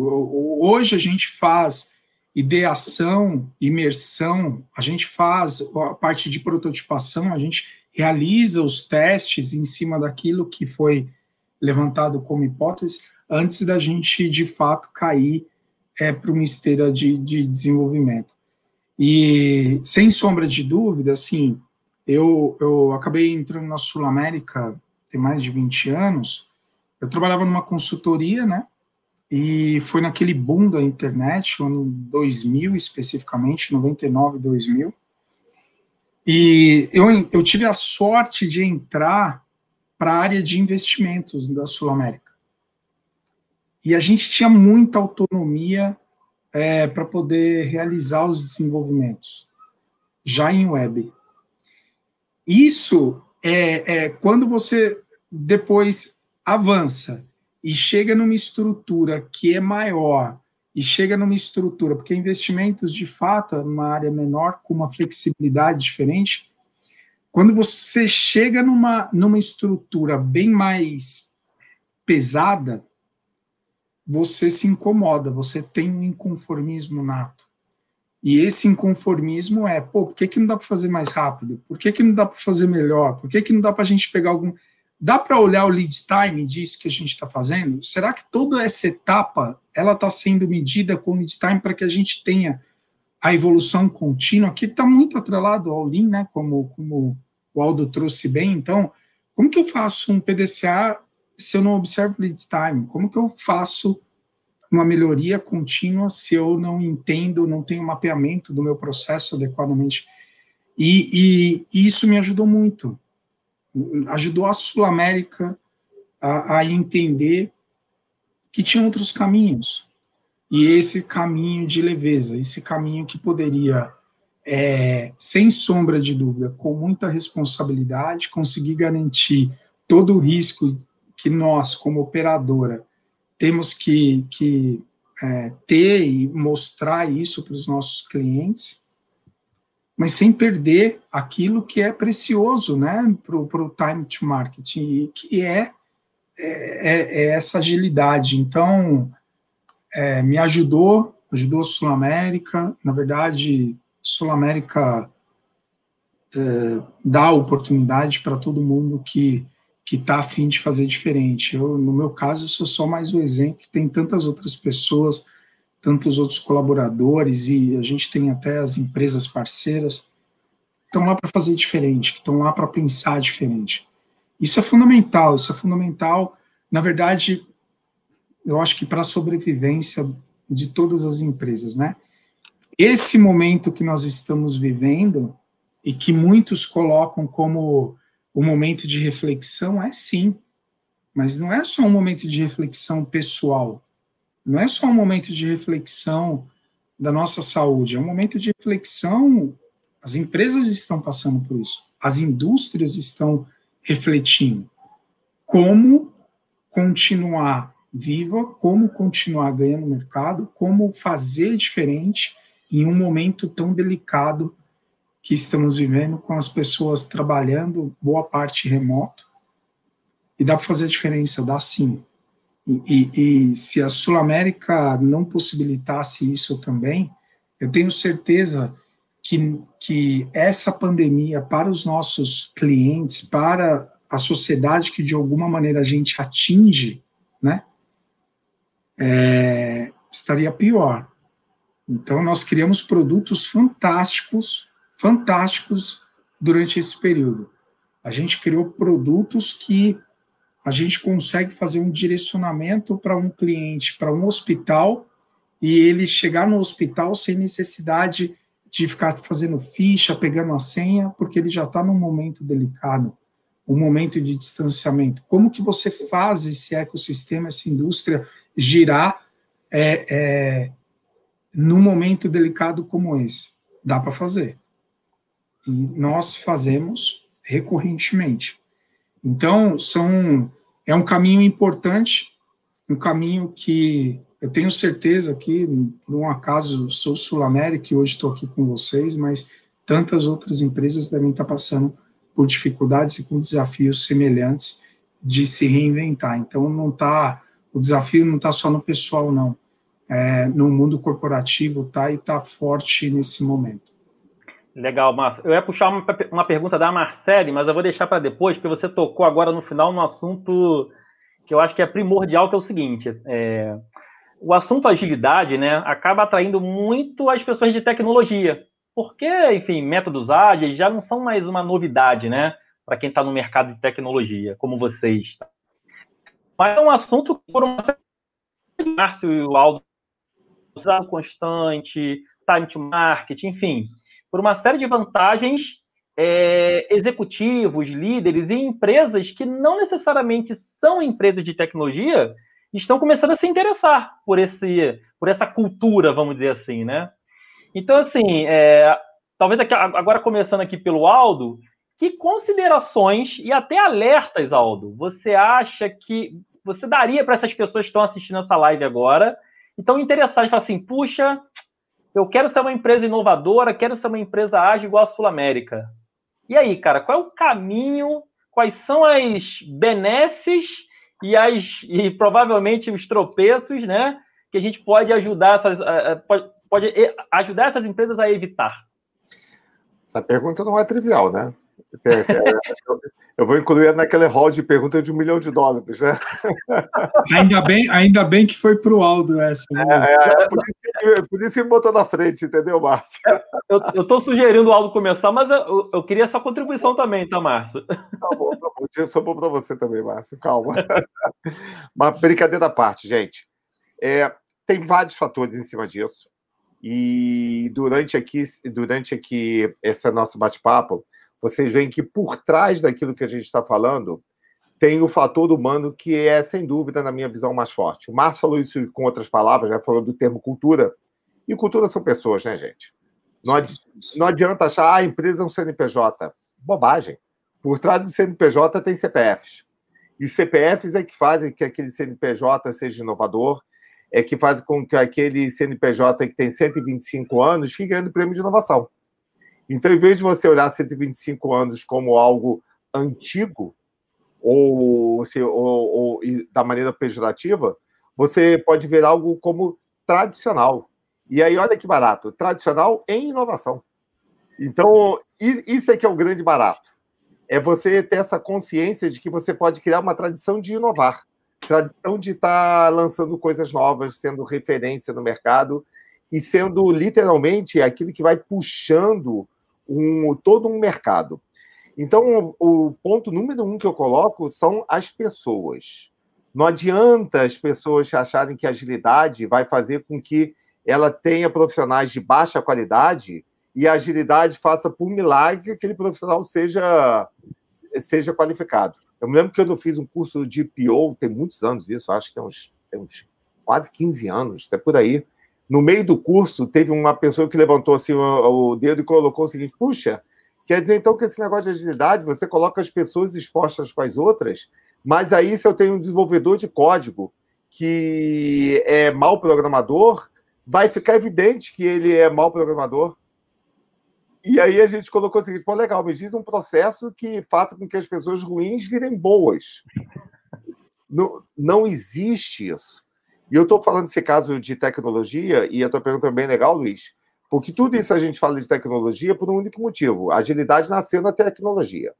Hoje a gente faz ideação, imersão, a gente faz a parte de prototipação, a gente realiza os testes em cima daquilo que foi levantado como hipótese, antes da gente, de fato, cair é, para uma esteira de, de desenvolvimento. E, sem sombra de dúvida, assim, eu, eu acabei entrando na Sul América tem mais de 20 anos, eu trabalhava numa consultoria, né, e foi naquele boom da internet, ano 2000 especificamente, 99, 2000. E eu, eu tive a sorte de entrar para a área de investimentos da Sul América. E a gente tinha muita autonomia é, para poder realizar os desenvolvimentos, já em web. Isso é, é quando você depois avança e chega numa estrutura que é maior e chega numa estrutura, porque investimentos de fato é uma área menor com uma flexibilidade diferente, quando você chega numa, numa estrutura bem mais pesada, você se incomoda, você tem um inconformismo nato. E esse inconformismo é, pô, por que, que não dá para fazer mais rápido? Por que, que não dá para fazer melhor? Por que, que não dá para a gente pegar algum. Dá para olhar o lead time disso que a gente está fazendo? Será que toda essa etapa ela está sendo medida com lead time para que a gente tenha a evolução contínua, que está muito atrelado ao Lean, né, como, como o Aldo trouxe bem. Então, como que eu faço um PDCA se eu não observo lead time? Como que eu faço uma melhoria contínua se eu não entendo, não tenho mapeamento do meu processo adequadamente? E, e, e isso me ajudou muito ajudou a Sul América a, a entender que tinha outros caminhos. E esse caminho de leveza, esse caminho que poderia, é, sem sombra de dúvida, com muita responsabilidade, conseguir garantir todo o risco que nós, como operadora, temos que, que é, ter e mostrar isso para os nossos clientes, mas sem perder aquilo que é precioso né, para o time to market, que é, é, é essa agilidade. Então, é, me ajudou, ajudou a Sul América, na verdade, Sul América é, dá oportunidade para todo mundo que que está afim de fazer diferente. Eu, no meu caso, sou só mais um exemplo, tem tantas outras pessoas tantos outros colaboradores e a gente tem até as empresas parceiras estão lá para fazer diferente, que estão lá para pensar diferente. Isso é fundamental, isso é fundamental. Na verdade, eu acho que para a sobrevivência de todas as empresas, né? Esse momento que nós estamos vivendo e que muitos colocam como o momento de reflexão é sim, mas não é só um momento de reflexão pessoal, não é só um momento de reflexão da nossa saúde, é um momento de reflexão. As empresas estão passando por isso, as indústrias estão refletindo como continuar viva, como continuar ganhando mercado, como fazer diferente em um momento tão delicado que estamos vivendo com as pessoas trabalhando boa parte remoto. E dá para fazer a diferença, dá sim. E, e, se a Sul América não possibilitasse isso também, eu tenho certeza que, que essa pandemia para os nossos clientes, para a sociedade que de alguma maneira a gente atinge, né, é, estaria pior. Então, nós criamos produtos fantásticos, fantásticos durante esse período. A gente criou produtos que a gente consegue fazer um direcionamento para um cliente, para um hospital, e ele chegar no hospital sem necessidade de ficar fazendo ficha, pegando a senha, porque ele já está num momento delicado, um momento de distanciamento. Como que você faz esse ecossistema, essa indústria girar é, é, num momento delicado como esse? Dá para fazer. E nós fazemos recorrentemente. Então, são, é um caminho importante, um caminho que eu tenho certeza que, por um acaso, sou Sul-América e hoje estou aqui com vocês, mas tantas outras empresas devem estar passando por dificuldades e com desafios semelhantes de se reinventar. Então, não tá, o desafio não está só no pessoal, não. É, no mundo corporativo, tá? E está forte nesse momento. Legal, Márcio. Eu ia puxar uma, uma pergunta da Marcele, mas eu vou deixar para depois, porque você tocou agora no final no assunto que eu acho que é primordial, que é o seguinte. É, o assunto agilidade, né, acaba atraindo muito as pessoas de tecnologia, porque, enfim, métodos ágeis já não são mais uma novidade, né, para quem está no mercado de tecnologia, como vocês. Mas é um assunto que, por uma Márcio e o Aldo, constante, time to market, enfim, por uma série de vantagens, é, executivos, líderes e empresas que não necessariamente são empresas de tecnologia, estão começando a se interessar por esse, por essa cultura, vamos dizer assim, né? Então, assim, é, talvez aqui, agora começando aqui pelo Aldo, que considerações e até alertas, Aldo, você acha que você daria para essas pessoas que estão assistindo essa live agora, e estão interessadas, falam assim, puxa, eu quero ser uma empresa inovadora, quero ser uma empresa ágil igual a Sul América. E aí, cara, qual é o caminho, quais são as benesses e, as, e provavelmente os tropeços, né? Que a gente pode ajudar essas, pode, pode ajudar essas empresas a evitar. Essa pergunta não é trivial, né? Eu vou incluir naquele hall de pergunta de um milhão de dólares, né? Ainda bem, ainda bem que foi para o Aldo essa. Né? É, é, é, por, isso que, por, isso que, me botou na frente, entendeu, Márcio? É, eu estou sugerindo o Aldo começar, mas eu, eu, queria essa contribuição também, tá, Márcio? Tá bom, tá bom. Eu sou bom para você também, Márcio. Calma. Mas brincadeira à parte, gente. É, tem vários fatores em cima disso. E durante aqui, durante aqui esse nosso bate-papo, vocês veem que por trás daquilo que a gente está falando tem o fator humano que é, sem dúvida, na minha visão, mais forte. O Márcio falou isso com outras palavras, né? falou do termo cultura. E cultura são pessoas, né, gente? Não, adi não adianta achar, ah, a empresa é um CNPJ. Bobagem. Por trás do CNPJ tem CPFs. E CPFs é que fazem que aquele CNPJ seja inovador, é que faz com que aquele CNPJ que tem 125 anos fique ganhando prêmio de inovação. Então, em vez de você olhar 125 anos como algo antigo, ou, ou, ou, da maneira pejorativa, você pode ver algo como tradicional. E aí, olha que barato, tradicional em inovação. Então, isso é que é o grande barato. É você ter essa consciência de que você pode criar uma tradição de inovar, tradição de estar tá lançando coisas novas, sendo referência no mercado e sendo literalmente aquilo que vai puxando um, todo um mercado. Então, o ponto número um que eu coloco são as pessoas. Não adianta as pessoas acharem que agilidade vai fazer com que ela tenha profissionais de baixa qualidade e a agilidade faça por milagre que aquele profissional seja, seja qualificado. Eu me lembro que eu fiz um curso de PO, tem muitos anos isso, acho que tem uns, tem uns quase 15 anos, até por aí. No meio do curso, teve uma pessoa que levantou assim o, o dedo e colocou o seguinte: puxa, quer dizer então que esse negócio de agilidade, você coloca as pessoas expostas com as outras, mas aí se eu tenho um desenvolvedor de código que é mau programador, vai ficar evidente que ele é mau programador. E aí a gente colocou o seguinte: pô, legal, me diz um processo que faça com que as pessoas ruins virem boas. Não, não existe isso. E eu estou falando desse caso de tecnologia, e a tua pergunta é bem legal, Luiz, porque tudo isso a gente fala de tecnologia por um único motivo: a agilidade nasceu na tecnologia.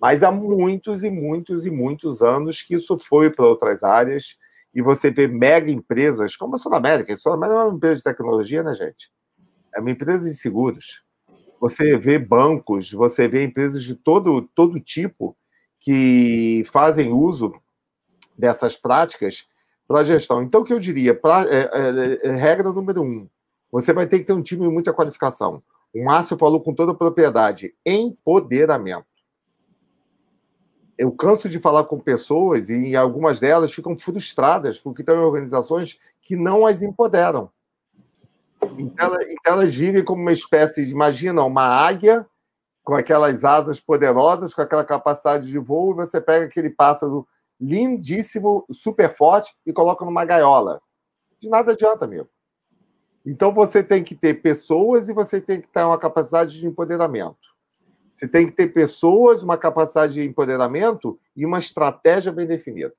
Mas há muitos e muitos e muitos anos que isso foi para outras áreas, e você vê mega empresas, como a Sul América. A Sul América não é uma empresa de tecnologia, né, gente? É uma empresa de seguros. Você vê bancos, você vê empresas de todo, todo tipo que fazem uso dessas práticas para a gestão. Então, o que eu diria? Pra, é, é, é, regra número um: você vai ter que ter um time de muita qualificação. O Márcio falou com toda a propriedade: empoderamento. Eu canso de falar com pessoas e algumas delas ficam frustradas porque estão em organizações que não as empoderam. Então, elas, então elas vivem como uma espécie de, imagina, uma águia com aquelas asas poderosas, com aquela capacidade de voo, e você pega aquele pássaro lindíssimo, super forte, e coloca numa gaiola. De nada adianta, amigo. Então você tem que ter pessoas e você tem que ter uma capacidade de empoderamento. Você tem que ter pessoas, uma capacidade de empoderamento e uma estratégia bem definida.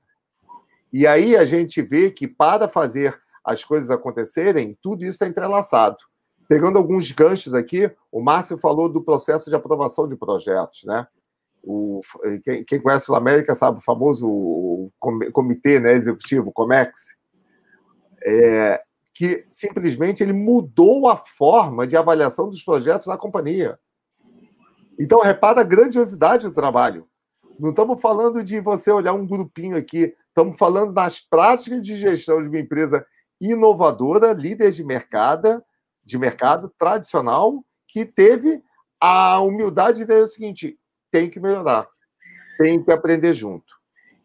E aí a gente vê que para fazer as coisas acontecerem, tudo isso está entrelaçado. Pegando alguns ganchos aqui, o Márcio falou do processo de aprovação de projetos, né? O, quem, quem conhece o América sabe o famoso comitê né, executivo, COMEX, é, que simplesmente ele mudou a forma de avaliação dos projetos na companhia. Então, repara a grandiosidade do trabalho. Não estamos falando de você olhar um grupinho aqui, estamos falando das práticas de gestão de uma empresa inovadora, líder de mercado, de mercado tradicional, que teve a humildade de dizer o seguinte: tem que melhorar, tem que aprender junto.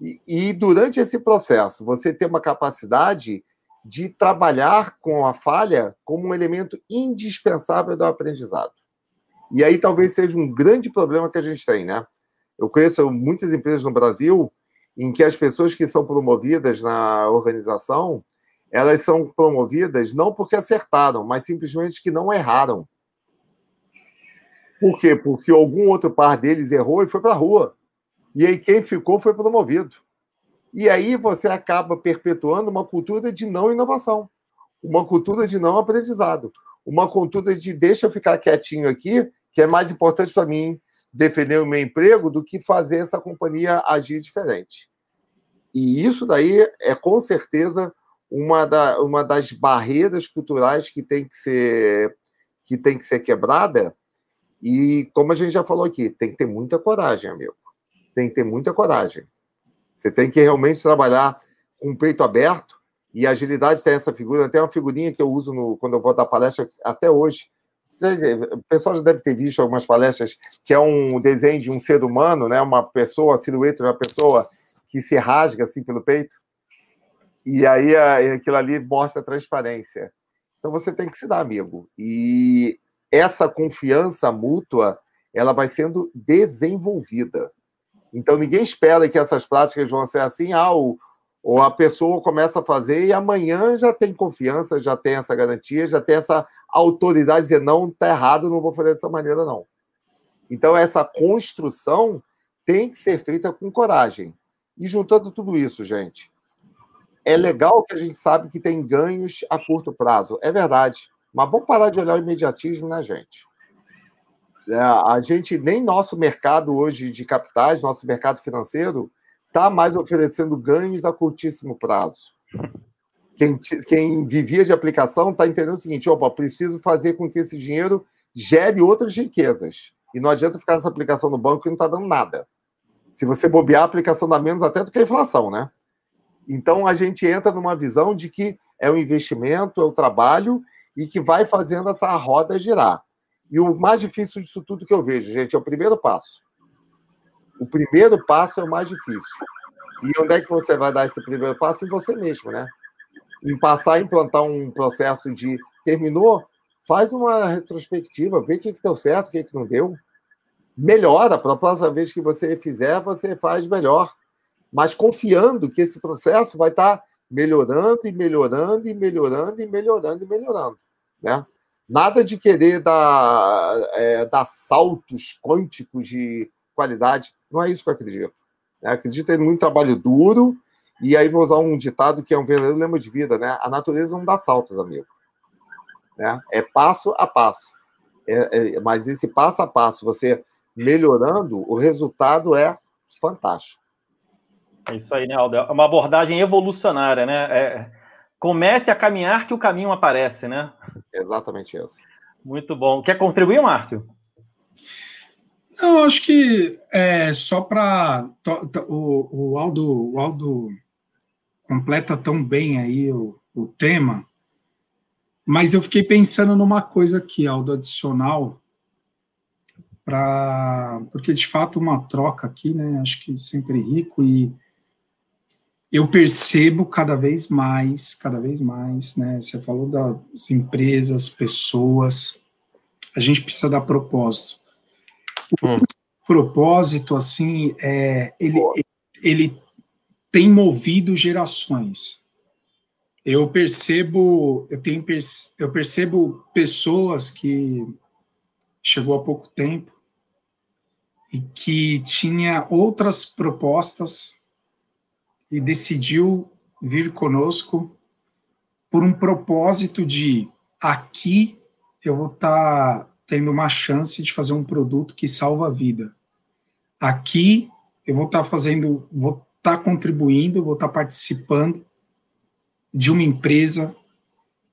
E, e, durante esse processo, você tem uma capacidade de trabalhar com a falha como um elemento indispensável do aprendizado. E aí talvez seja um grande problema que a gente tem, né? Eu conheço muitas empresas no Brasil em que as pessoas que são promovidas na organização, elas são promovidas não porque acertaram, mas simplesmente que não erraram. Por quê? Porque algum outro par deles errou e foi para a rua. E aí quem ficou foi promovido. E aí você acaba perpetuando uma cultura de não inovação, uma cultura de não aprendizado, uma cultura de deixa eu ficar quietinho aqui, que é mais importante para mim defender o meu emprego do que fazer essa companhia agir diferente. E isso daí é com certeza uma, da, uma das barreiras culturais que tem que ser que tem que ser quebrada e, como a gente já falou aqui, tem que ter muita coragem, amigo. Tem que ter muita coragem. Você tem que realmente trabalhar com o peito aberto e agilidade tem essa figura. Tem uma figurinha que eu uso no, quando eu vou dar palestra até hoje. O pessoal já deve ter visto algumas palestras que é um desenho de um ser humano, né? Uma pessoa, a silhueta de uma pessoa que se rasga assim pelo peito. E aí aquilo ali mostra transparência. Então você tem que se dar, amigo. E essa confiança mútua ela vai sendo desenvolvida. Então ninguém espera que essas práticas vão ser assim, ah, ou, ou a pessoa começa a fazer e amanhã já tem confiança, já tem essa garantia, já tem essa autoridade de dizer não, está errado, não vou fazer dessa maneira não. Então essa construção tem que ser feita com coragem. E juntando tudo isso, gente, é legal que a gente sabe que tem ganhos a curto prazo, é verdade. Mas vamos parar de olhar o imediatismo, né, gente? É, a gente, nem nosso mercado hoje de capitais, nosso mercado financeiro, está mais oferecendo ganhos a curtíssimo prazo. Quem, quem vivia de aplicação está entendendo o seguinte: opa, preciso fazer com que esse dinheiro gere outras riquezas. E não adianta ficar nessa aplicação no banco que não está dando nada. Se você bobear, a aplicação dá menos até do que a inflação, né? Então a gente entra numa visão de que é o investimento, é o trabalho e que vai fazendo essa roda girar. E o mais difícil disso tudo que eu vejo, gente, é o primeiro passo. O primeiro passo é o mais difícil. E onde é que você vai dar esse primeiro passo? Em você mesmo, né? Em passar a implantar um processo de terminou, faz uma retrospectiva, vê o que, que deu certo, o que, que não deu. Melhora, para a próxima vez que você fizer, você faz melhor. Mas confiando que esse processo vai estar melhorando e melhorando e melhorando e melhorando e melhorando, né? Nada de querer dar, é, dar saltos quânticos de qualidade. Não é isso que eu acredito. Eu acredito em muito trabalho duro. E aí vou usar um ditado que é um verdadeiro lema de vida, né? A natureza não dá saltos, amigo. Né? É passo a passo. É, é, mas esse passo a passo, você melhorando, o resultado é fantástico. É isso aí, né, Aldo? É uma abordagem evolucionária, né? É, comece a caminhar que o caminho aparece, né? Exatamente isso. Muito bom. Quer contribuir, Márcio? Não, acho que é só para o, o, Aldo, o Aldo completa tão bem aí o, o tema, mas eu fiquei pensando numa coisa aqui, Aldo, adicional, pra, porque de fato uma troca aqui, né? Acho que sempre rico e eu percebo cada vez mais, cada vez mais, né? Você falou das empresas, pessoas, a gente precisa dar propósito. O hum. propósito, assim, é, ele, ele tem movido gerações. Eu percebo, eu tenho, eu percebo pessoas que chegou há pouco tempo e que tinha outras propostas e decidiu vir conosco por um propósito de aqui eu vou estar tá tendo uma chance de fazer um produto que salva a vida. Aqui eu vou estar tá fazendo, vou estar tá contribuindo, vou estar tá participando de uma empresa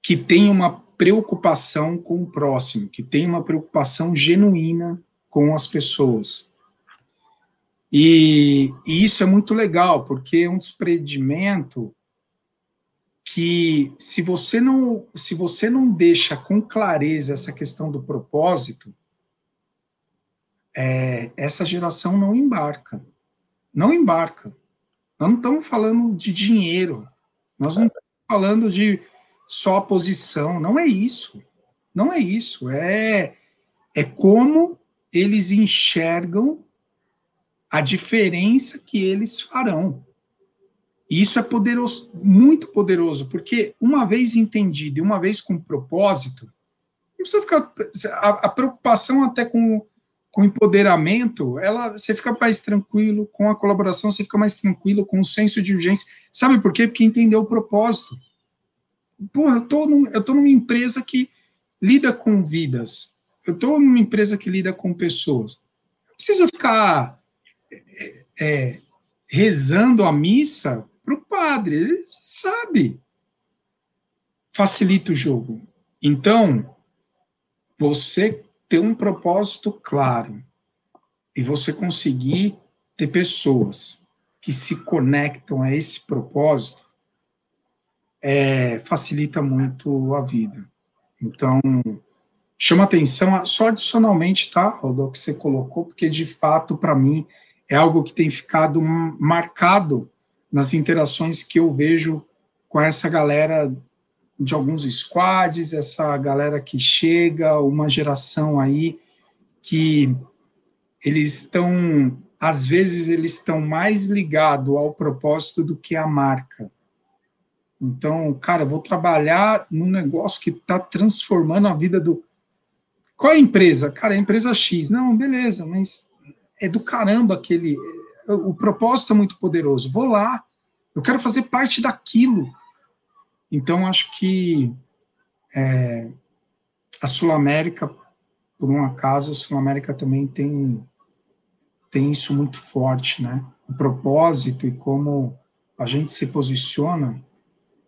que tem uma preocupação com o próximo, que tem uma preocupação genuína com as pessoas. E, e, isso é muito legal, porque é um desprendimento que se você não se você não deixa com clareza essa questão do propósito, é, essa geração não embarca. Não embarca. Nós não estamos falando de dinheiro. Nós não estamos falando de só posição. Não é isso. Não é isso. É, é como eles enxergam a diferença que eles farão. E isso é poderoso, muito poderoso, porque uma vez entendido e uma vez com propósito, não precisa ficar. A, a preocupação até com, com empoderamento, ela, você fica mais tranquilo, com a colaboração, você fica mais tranquilo, com o senso de urgência. Sabe por quê? Porque entendeu o propósito. Pô, eu tô, num, eu tô numa empresa que lida com vidas. Eu estou numa empresa que lida com pessoas. Não precisa ficar é, rezando a missa para o padre, ele sabe. Facilita o jogo. Então, você ter um propósito claro e você conseguir ter pessoas que se conectam a esse propósito, é, facilita muito a vida. Então, chama atenção, só adicionalmente, tá, o que você colocou, porque de fato, para mim, é algo que tem ficado marcado nas interações que eu vejo com essa galera de alguns squads, essa galera que chega, uma geração aí que eles estão, às vezes, eles estão mais ligados ao propósito do que à marca. Então, cara, vou trabalhar num negócio que está transformando a vida do. Qual é a empresa? Cara, é a empresa X. Não, beleza, mas é do caramba aquele. O propósito é muito poderoso. Vou lá, eu quero fazer parte daquilo. Então, acho que é, a Sul América, por um acaso, a Sul América também tem, tem isso muito forte, né? O propósito e como a gente se posiciona,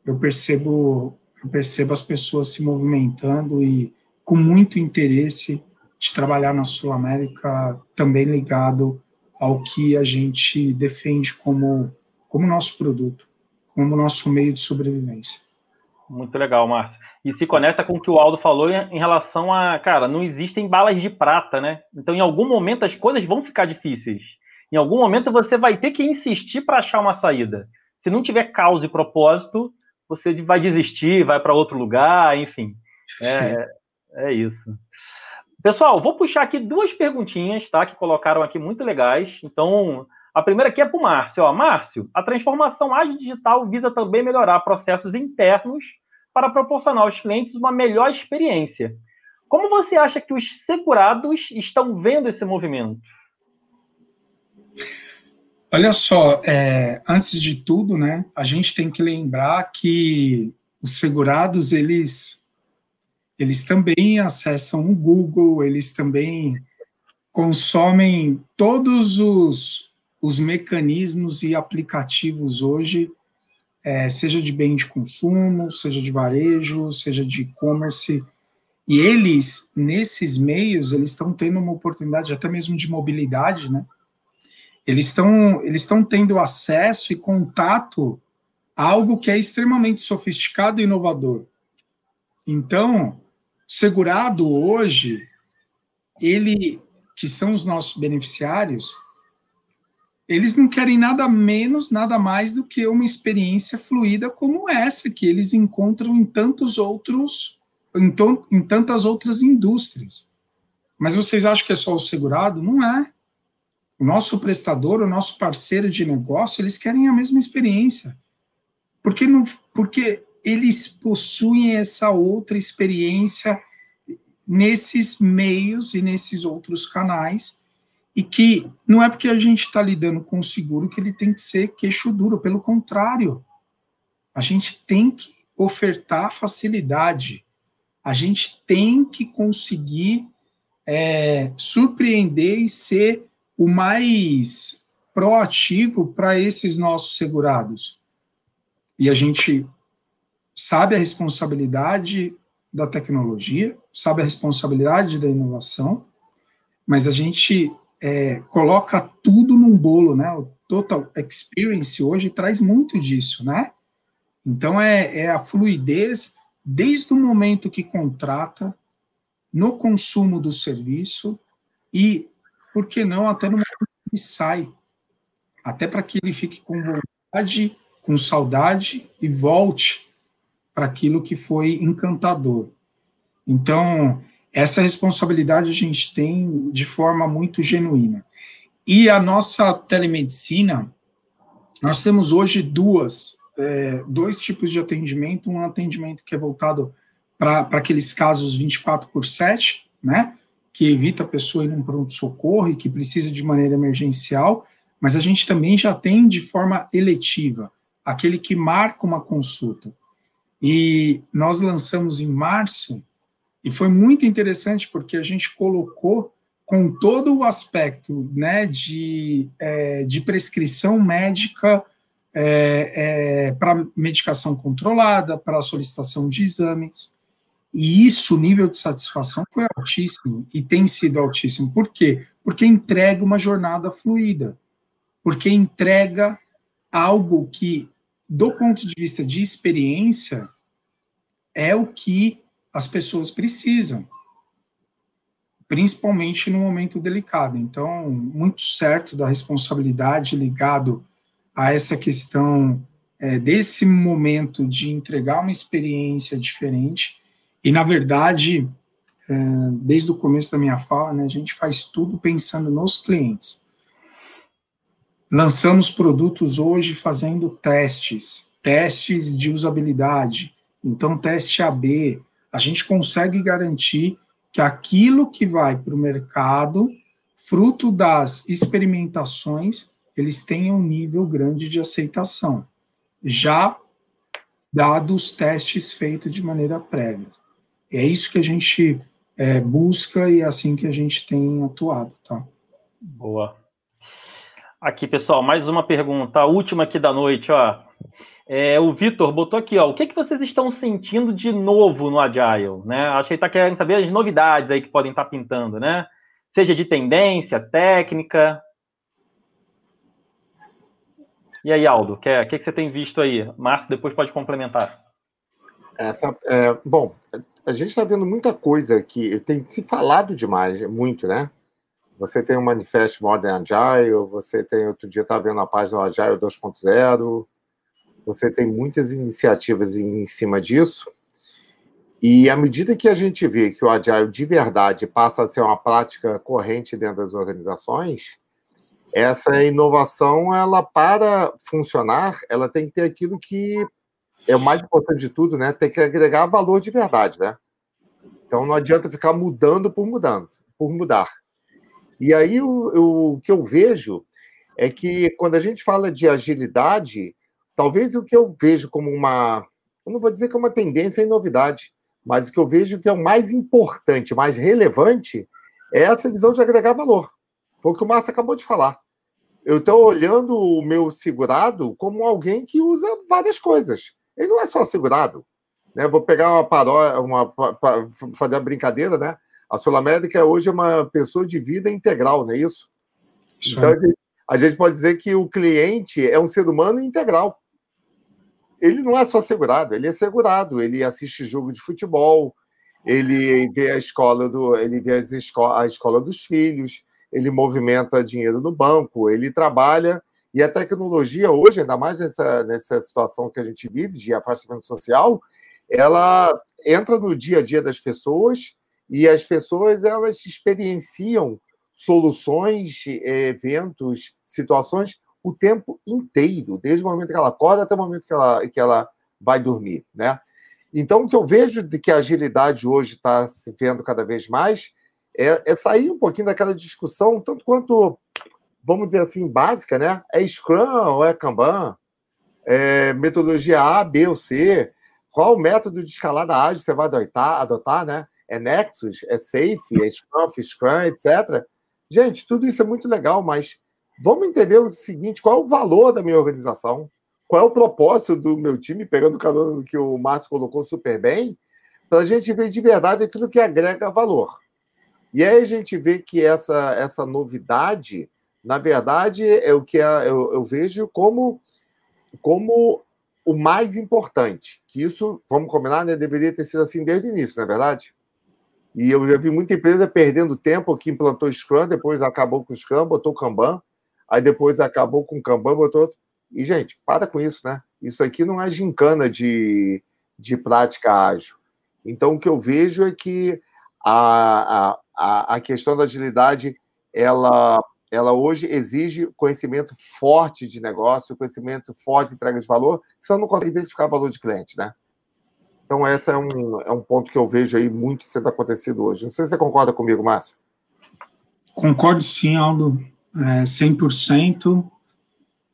eu percebo, eu percebo as pessoas se movimentando e com muito interesse de trabalhar na Sul América, também ligado ao que a gente defende como, como nosso produto, como nosso meio de sobrevivência. Muito legal, Márcio. E se conecta com o que o Aldo falou em relação a, cara, não existem balas de prata, né? Então, em algum momento, as coisas vão ficar difíceis. Em algum momento, você vai ter que insistir para achar uma saída. Se não tiver causa e propósito, você vai desistir, vai para outro lugar, enfim. É, é isso. Pessoal, vou puxar aqui duas perguntinhas, tá? Que colocaram aqui muito legais. Então, a primeira aqui é para o Márcio. Ó, Márcio, a transformação ágil digital visa também melhorar processos internos para proporcionar aos clientes uma melhor experiência. Como você acha que os segurados estão vendo esse movimento? Olha só, é, antes de tudo, né, a gente tem que lembrar que os segurados, eles, eles também acessam o Google, eles também consomem todos os, os mecanismos e aplicativos hoje, é, seja de bem de consumo, seja de varejo, seja de e-commerce, e eles, nesses meios, eles estão tendo uma oportunidade até mesmo de mobilidade, né? Eles estão eles estão tendo acesso e contato a algo que é extremamente sofisticado e inovador. Então, segurado hoje, ele que são os nossos beneficiários, eles não querem nada menos, nada mais do que uma experiência fluida como essa que eles encontram em tantos outros em, em tantas outras indústrias. Mas vocês acham que é só o segurado? Não é. O nosso prestador, o nosso parceiro de negócio, eles querem a mesma experiência. Porque, não, porque eles possuem essa outra experiência nesses meios e nesses outros canais, e que não é porque a gente está lidando com o seguro que ele tem que ser queixo duro, pelo contrário, a gente tem que ofertar facilidade, a gente tem que conseguir é, surpreender e ser o mais proativo para esses nossos segurados. E a gente sabe a responsabilidade da tecnologia, sabe a responsabilidade da inovação, mas a gente é, coloca tudo num bolo, né? O Total Experience hoje traz muito disso, né? Então é, é a fluidez desde o momento que contrata, no consumo do serviço e, por que não, até no momento que sai, até para que ele fique com vontade, com saudade e volte para aquilo que foi encantador. Então, essa responsabilidade a gente tem de forma muito genuína. E a nossa telemedicina, nós temos hoje duas é, dois tipos de atendimento, um atendimento que é voltado para aqueles casos 24 por 7, né, que evita a pessoa ir num pronto-socorro e que precisa de maneira emergencial, mas a gente também já tem de forma eletiva, aquele que marca uma consulta. E nós lançamos em março, e foi muito interessante porque a gente colocou com todo o aspecto né, de, é, de prescrição médica é, é, para medicação controlada, para solicitação de exames. E isso, o nível de satisfação foi altíssimo e tem sido altíssimo. Por quê? Porque entrega uma jornada fluida. Porque entrega algo que, do ponto de vista de experiência, é o que as pessoas precisam, principalmente no momento delicado. Então, muito certo da responsabilidade ligado a essa questão é, desse momento de entregar uma experiência diferente. E, na verdade, é, desde o começo da minha fala, né, a gente faz tudo pensando nos clientes. Lançamos produtos hoje fazendo testes, testes de usabilidade. Então, teste AB, a gente consegue garantir que aquilo que vai para o mercado, fruto das experimentações, eles tenham um nível grande de aceitação, já dados os testes feitos de maneira prévia. É isso que a gente é, busca e é assim que a gente tem atuado, tá? Boa. Aqui, pessoal, mais uma pergunta, a última aqui da noite, ó. É, o Vitor botou aqui, ó, o que, que vocês estão sentindo de novo no Agile, né? Acho que ele está querendo saber as novidades aí que podem estar tá pintando, né? Seja de tendência, técnica, e aí, Aldo, o que, que, que você tem visto aí? Márcio, depois pode complementar. Essa, é, bom, a gente está vendo muita coisa que tem se falado demais, muito, né? Você tem o Manifesto Modern Agile, você tem, outro dia estava vendo a página Agile 2.0, você tem muitas iniciativas em, em cima disso, e à medida que a gente vê que o Agile de verdade passa a ser uma prática corrente dentro das organizações, essa inovação, ela para funcionar, ela tem que ter aquilo que é o mais importante de tudo, né? Tem que agregar valor de verdade, né? Então não adianta ficar mudando por mudando, por mudar. E aí o, o que eu vejo é que quando a gente fala de agilidade, talvez o que eu vejo como uma, eu não vou dizer que é uma tendência e novidade, mas o que eu vejo que é o mais importante, mais relevante, é essa visão de agregar valor. Foi o que o Márcio acabou de falar. Eu estou olhando o meu segurado como alguém que usa várias coisas. Ele não é só segurado. Né? Vou pegar uma paródia, uma, fazer uma brincadeira, né? A Sul América hoje é uma pessoa de vida integral, não é isso? então, é. a gente pode dizer que o cliente é um ser humano integral. Ele não é só segurado, ele é segurado, ele assiste jogo de futebol, ele vê a escola do, ele vê esco a escola dos filhos, ele movimenta dinheiro no banco, ele trabalha e a tecnologia hoje, ainda mais nessa, nessa situação que a gente vive de afastamento social, ela entra no dia a dia das pessoas e as pessoas elas experienciam soluções, eventos, situações o tempo inteiro, desde o momento que ela acorda até o momento que ela, que ela vai dormir, né? Então, o que eu vejo de que a agilidade hoje está se vendo cada vez mais é, é, sair um pouquinho daquela discussão, tanto quanto, vamos dizer assim, básica, né? É Scrum ou é Kanban? É metodologia A, B ou C? Qual método de escalada ágil você vai adotar, adotar né? É Nexus, é Safe, é Scrum, Scrum, etc. Gente, tudo isso é muito legal, mas vamos entender o seguinte: qual é o valor da minha organização? Qual é o propósito do meu time, pegando o calor que o Márcio colocou super bem, para a gente ver de verdade aquilo que agrega valor. E aí a gente vê que essa, essa novidade, na verdade, é o que é, eu, eu vejo como, como o mais importante, que isso, vamos combinar, né, deveria ter sido assim desde o início, não é verdade? E eu já vi muita empresa perdendo tempo que implantou Scrum, depois acabou com o Scrum, botou Kanban, aí depois acabou com o Kanban, botou outro. E, gente, para com isso, né? Isso aqui não é gincana de, de prática ágil. Então, o que eu vejo é que a, a, a questão da agilidade, ela ela hoje exige conhecimento forte de negócio, conhecimento forte de entrega de valor, senão não consegue identificar o valor de cliente, né? Então, esse é um, é um ponto que eu vejo aí muito sendo acontecido hoje. Não sei se você concorda comigo, Márcio. Concordo sim, Aldo, é, 100%.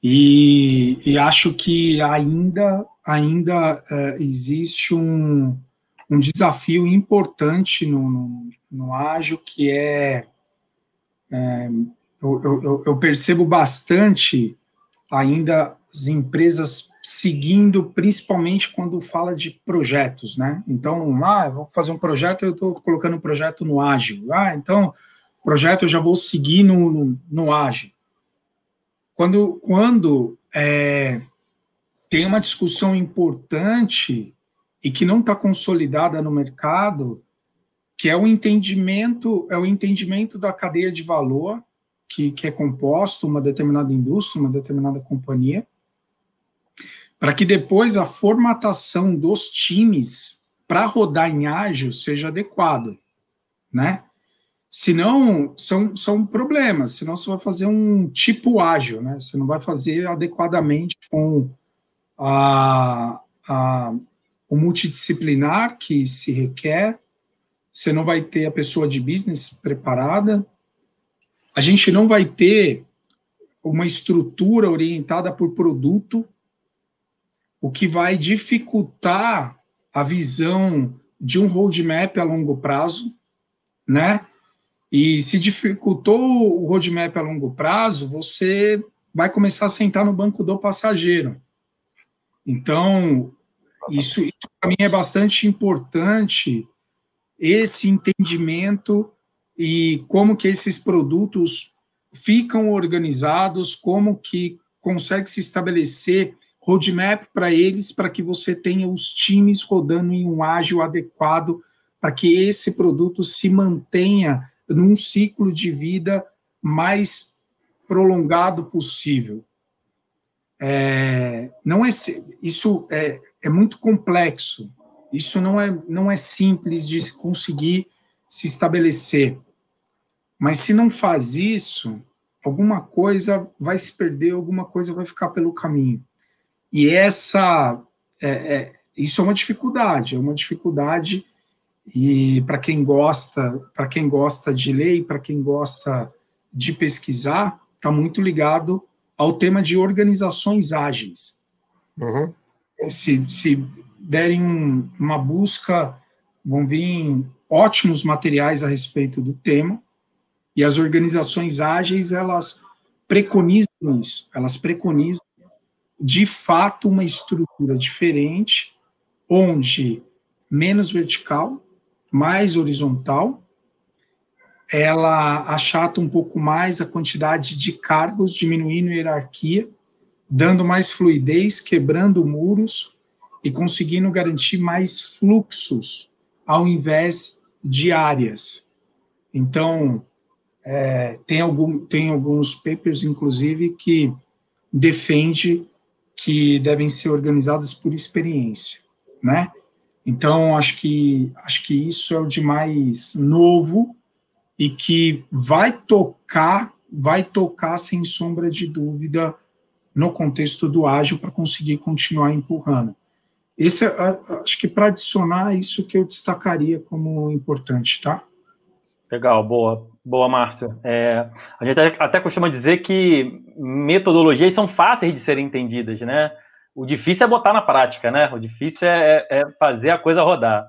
E, e acho que ainda, ainda é, existe um, um desafio importante no, no, no ágil, que é, é eu, eu, eu percebo bastante ainda as empresas seguindo, principalmente quando fala de projetos, né? Então, ah, vou fazer um projeto, eu estou colocando um projeto no ágil. Ah, então, projeto eu já vou seguir no, no, no ágil. Quando, quando é, tem uma discussão importante e que não está consolidada no mercado, que é o entendimento, é o entendimento da cadeia de valor que, que é composto uma determinada indústria, uma determinada companhia, para que depois a formatação dos times para rodar em ágil seja adequado, né? Senão, são, são problemas, senão você vai fazer um tipo ágil, né? Você não vai fazer adequadamente com a, a, o multidisciplinar que se requer, você não vai ter a pessoa de business preparada, a gente não vai ter uma estrutura orientada por produto, o que vai dificultar a visão de um roadmap a longo prazo, né? E se dificultou o roadmap a longo prazo, você vai começar a sentar no banco do passageiro. Então, isso, isso para mim é bastante importante, esse entendimento e como que esses produtos ficam organizados, como que consegue se estabelecer roadmap para eles, para que você tenha os times rodando em um ágil adequado, para que esse produto se mantenha num ciclo de vida mais prolongado possível. É, não é isso é, é muito complexo. Isso não é não é simples de conseguir se estabelecer. Mas se não faz isso, alguma coisa vai se perder, alguma coisa vai ficar pelo caminho. E essa, é, é, isso é uma dificuldade, é uma dificuldade E para quem gosta, para quem gosta de ler e para quem gosta de pesquisar, está muito ligado ao tema de organizações ágeis. Uhum. Se, se derem um, uma busca, vão vir ótimos materiais a respeito do tema, e as organizações ágeis, elas preconizam isso, elas preconizam, de fato, uma estrutura diferente, onde menos vertical, mais horizontal, ela achata um pouco mais a quantidade de cargos, diminuindo a hierarquia, dando mais fluidez, quebrando muros e conseguindo garantir mais fluxos ao invés de áreas. Então, é, tem, algum, tem alguns papers, inclusive, que defende que devem ser organizadas por experiência, né? Então, acho que, acho que isso é o de mais novo e que vai tocar, vai tocar sem sombra de dúvida no contexto do ágil para conseguir continuar empurrando. Esse, acho que para adicionar isso que eu destacaria como importante, tá? Legal, boa, boa, Márcio. É, a gente até costuma dizer que metodologias são fáceis de serem entendidas, né? O difícil é botar na prática, né? O difícil é, é, é fazer a coisa rodar.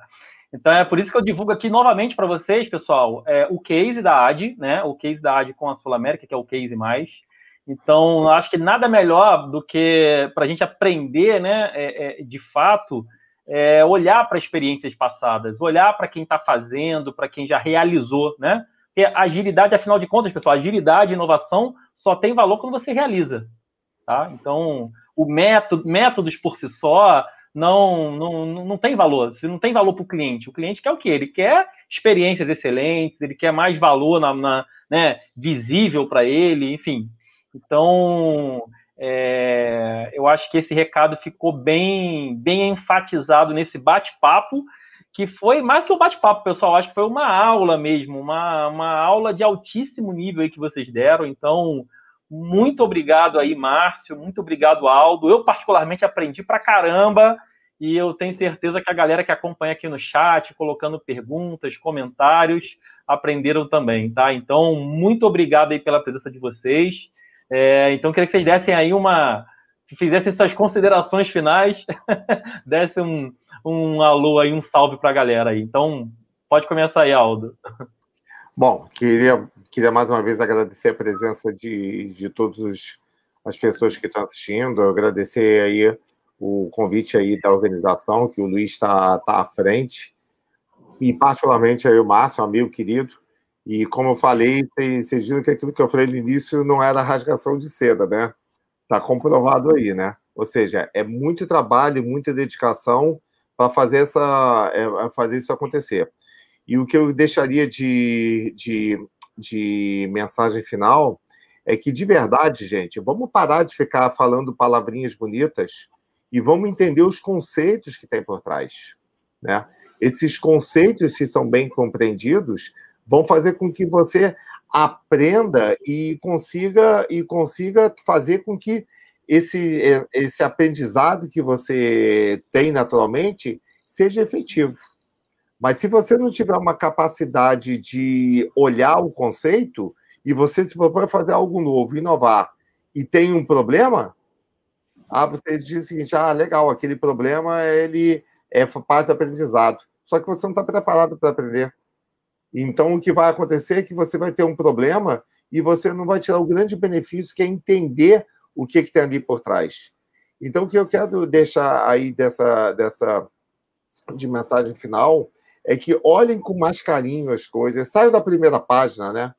Então é por isso que eu divulgo aqui novamente para vocês, pessoal, é, o case da AD, né? O case da AD com a Sul América, que é o case mais. Então, acho que nada melhor do que para a gente aprender, né? É, é, de fato, é, olhar para experiências passadas, olhar para quem está fazendo, para quem já realizou, né? Porque agilidade, afinal de contas, pessoal, agilidade e inovação só tem valor quando você realiza, tá? Então, o método, métodos por si só não, não, não tem valor. Se não tem valor para o cliente, o cliente quer o quê? Ele quer experiências excelentes, ele quer mais valor na, na né, visível para ele, enfim. Então, é, eu acho que esse recado ficou bem, bem enfatizado nesse bate-papo, que foi mais que um bate-papo, pessoal. Acho que foi uma aula mesmo, uma, uma aula de altíssimo nível que vocês deram. Então, muito obrigado aí, Márcio. Muito obrigado, Aldo. Eu, particularmente, aprendi pra caramba. E eu tenho certeza que a galera que acompanha aqui no chat, colocando perguntas, comentários, aprenderam também, tá? Então, muito obrigado aí pela presença de vocês. É, então, queria que vocês dessem aí uma. fizessem suas considerações finais, dessem um, um alô aí, um salve para a galera aí. Então, pode começar aí, Aldo. Bom, queria, queria mais uma vez agradecer a presença de, de todas as pessoas que estão assistindo, agradecer aí o convite aí da organização, que o Luiz está tá à frente, e particularmente aí o Márcio, amigo querido, e como eu falei, vocês viram que aquilo que eu falei no início não era rasgação de seda, né? Está comprovado aí, né? Ou seja, é muito trabalho, muita dedicação para fazer, essa, é, fazer isso acontecer. E o que eu deixaria de, de, de mensagem final é que, de verdade, gente, vamos parar de ficar falando palavrinhas bonitas e vamos entender os conceitos que tem por trás. Né? Esses conceitos, se são bem compreendidos, vão fazer com que você aprenda e consiga e consiga fazer com que esse, esse aprendizado que você tem naturalmente seja efetivo. Mas se você não tiver uma capacidade de olhar o conceito e você se propõe a fazer algo novo, inovar, e tem um problema, ah, você diz o seguinte, ah, legal, aquele problema ele é parte do aprendizado. Só que você não está preparado para aprender. Então, o que vai acontecer é que você vai ter um problema e você não vai tirar o grande benefício, que é entender o que, que tem ali por trás. Então, o que eu quero deixar aí dessa, dessa de mensagem final é que olhem com mais carinho as coisas, saiam da primeira página, né?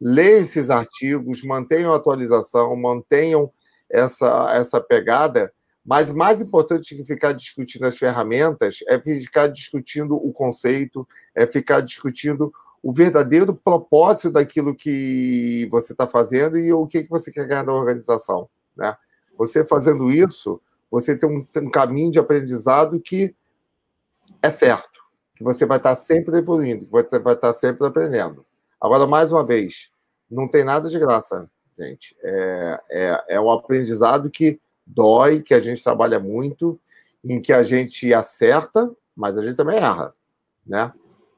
Leiam esses artigos, mantenham a atualização, mantenham essa, essa pegada, mas mais importante que ficar discutindo as ferramentas é ficar discutindo o conceito, é ficar discutindo o verdadeiro propósito daquilo que você está fazendo e o que, que você quer ganhar na organização. Né? Você fazendo isso, você tem um, um caminho de aprendizado que é certo, que você vai estar tá sempre evoluindo, que você vai estar tá sempre aprendendo. Agora, mais uma vez, não tem nada de graça, gente. É, é, é um aprendizado que dói, que a gente trabalha muito, em que a gente acerta, mas a gente também erra, né?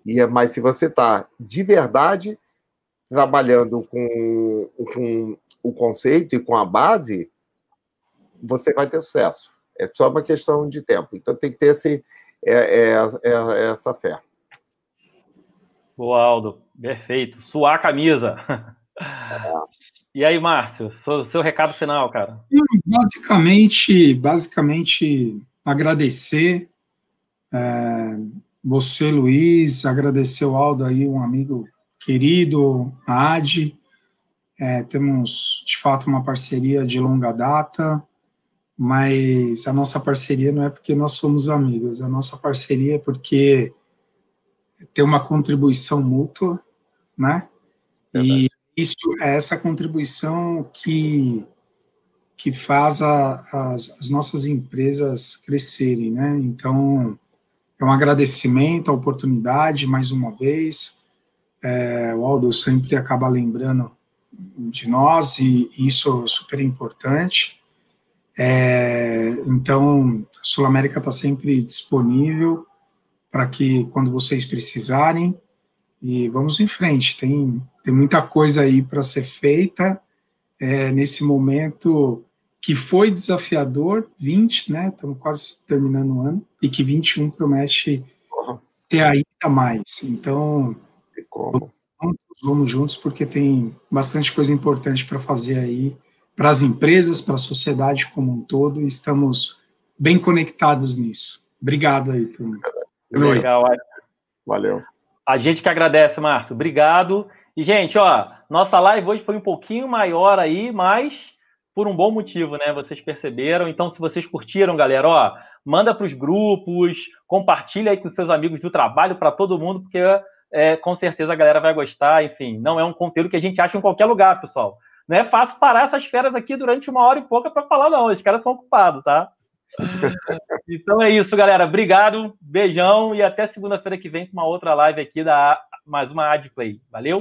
E, é, mas se você está de verdade trabalhando com, com o conceito e com a base, você vai ter sucesso. É só uma questão de tempo. Então tem que ter esse, é, é, é essa fé. Boa, Aldo. Perfeito. Suar a camisa. E aí, Márcio, seu, seu, recado final, cara? Basicamente, basicamente agradecer é, você, Luiz, agradecer o Aldo aí, um amigo querido, a Adi. É, temos, de fato, uma parceria de longa data, mas a nossa parceria não é porque nós somos amigos, a nossa parceria é porque tem uma contribuição mútua, né? E isso é essa contribuição que que faz a, as, as, nossas empresas crescerem, né? Então, é um agradecimento, a oportunidade, mais uma vez. É, o Aldo sempre acaba lembrando de nós e, e isso é super importante. É, então, a Sul América está sempre disponível para que, quando vocês precisarem, e vamos em frente. Tem, tem muita coisa aí para ser feita é, nesse momento que foi desafiador, 20, né? Estamos quase terminando o ano, e que 21 promete ter ainda mais. Então, vamos, vamos juntos, porque tem bastante coisa importante para fazer aí para as empresas, para a sociedade como um todo, e estamos bem conectados nisso. Obrigado aí, turma. Legal, Valeu. A gente que agradece, Márcio. Obrigado. E, gente, ó, nossa live hoje foi um pouquinho maior aí, mas por um bom motivo, né? Vocês perceberam. Então, se vocês curtiram, galera, ó, manda para os grupos, compartilha aí com seus amigos do trabalho para todo mundo, porque é, com certeza a galera vai gostar. Enfim, não é um conteúdo que a gente acha em qualquer lugar, pessoal. Não é fácil parar essas feras aqui durante uma hora e pouca para falar, não. Os caras são ocupados, tá? então é isso, galera. Obrigado, beijão e até segunda-feira que vem com uma outra live aqui da mais uma Adplay. Valeu?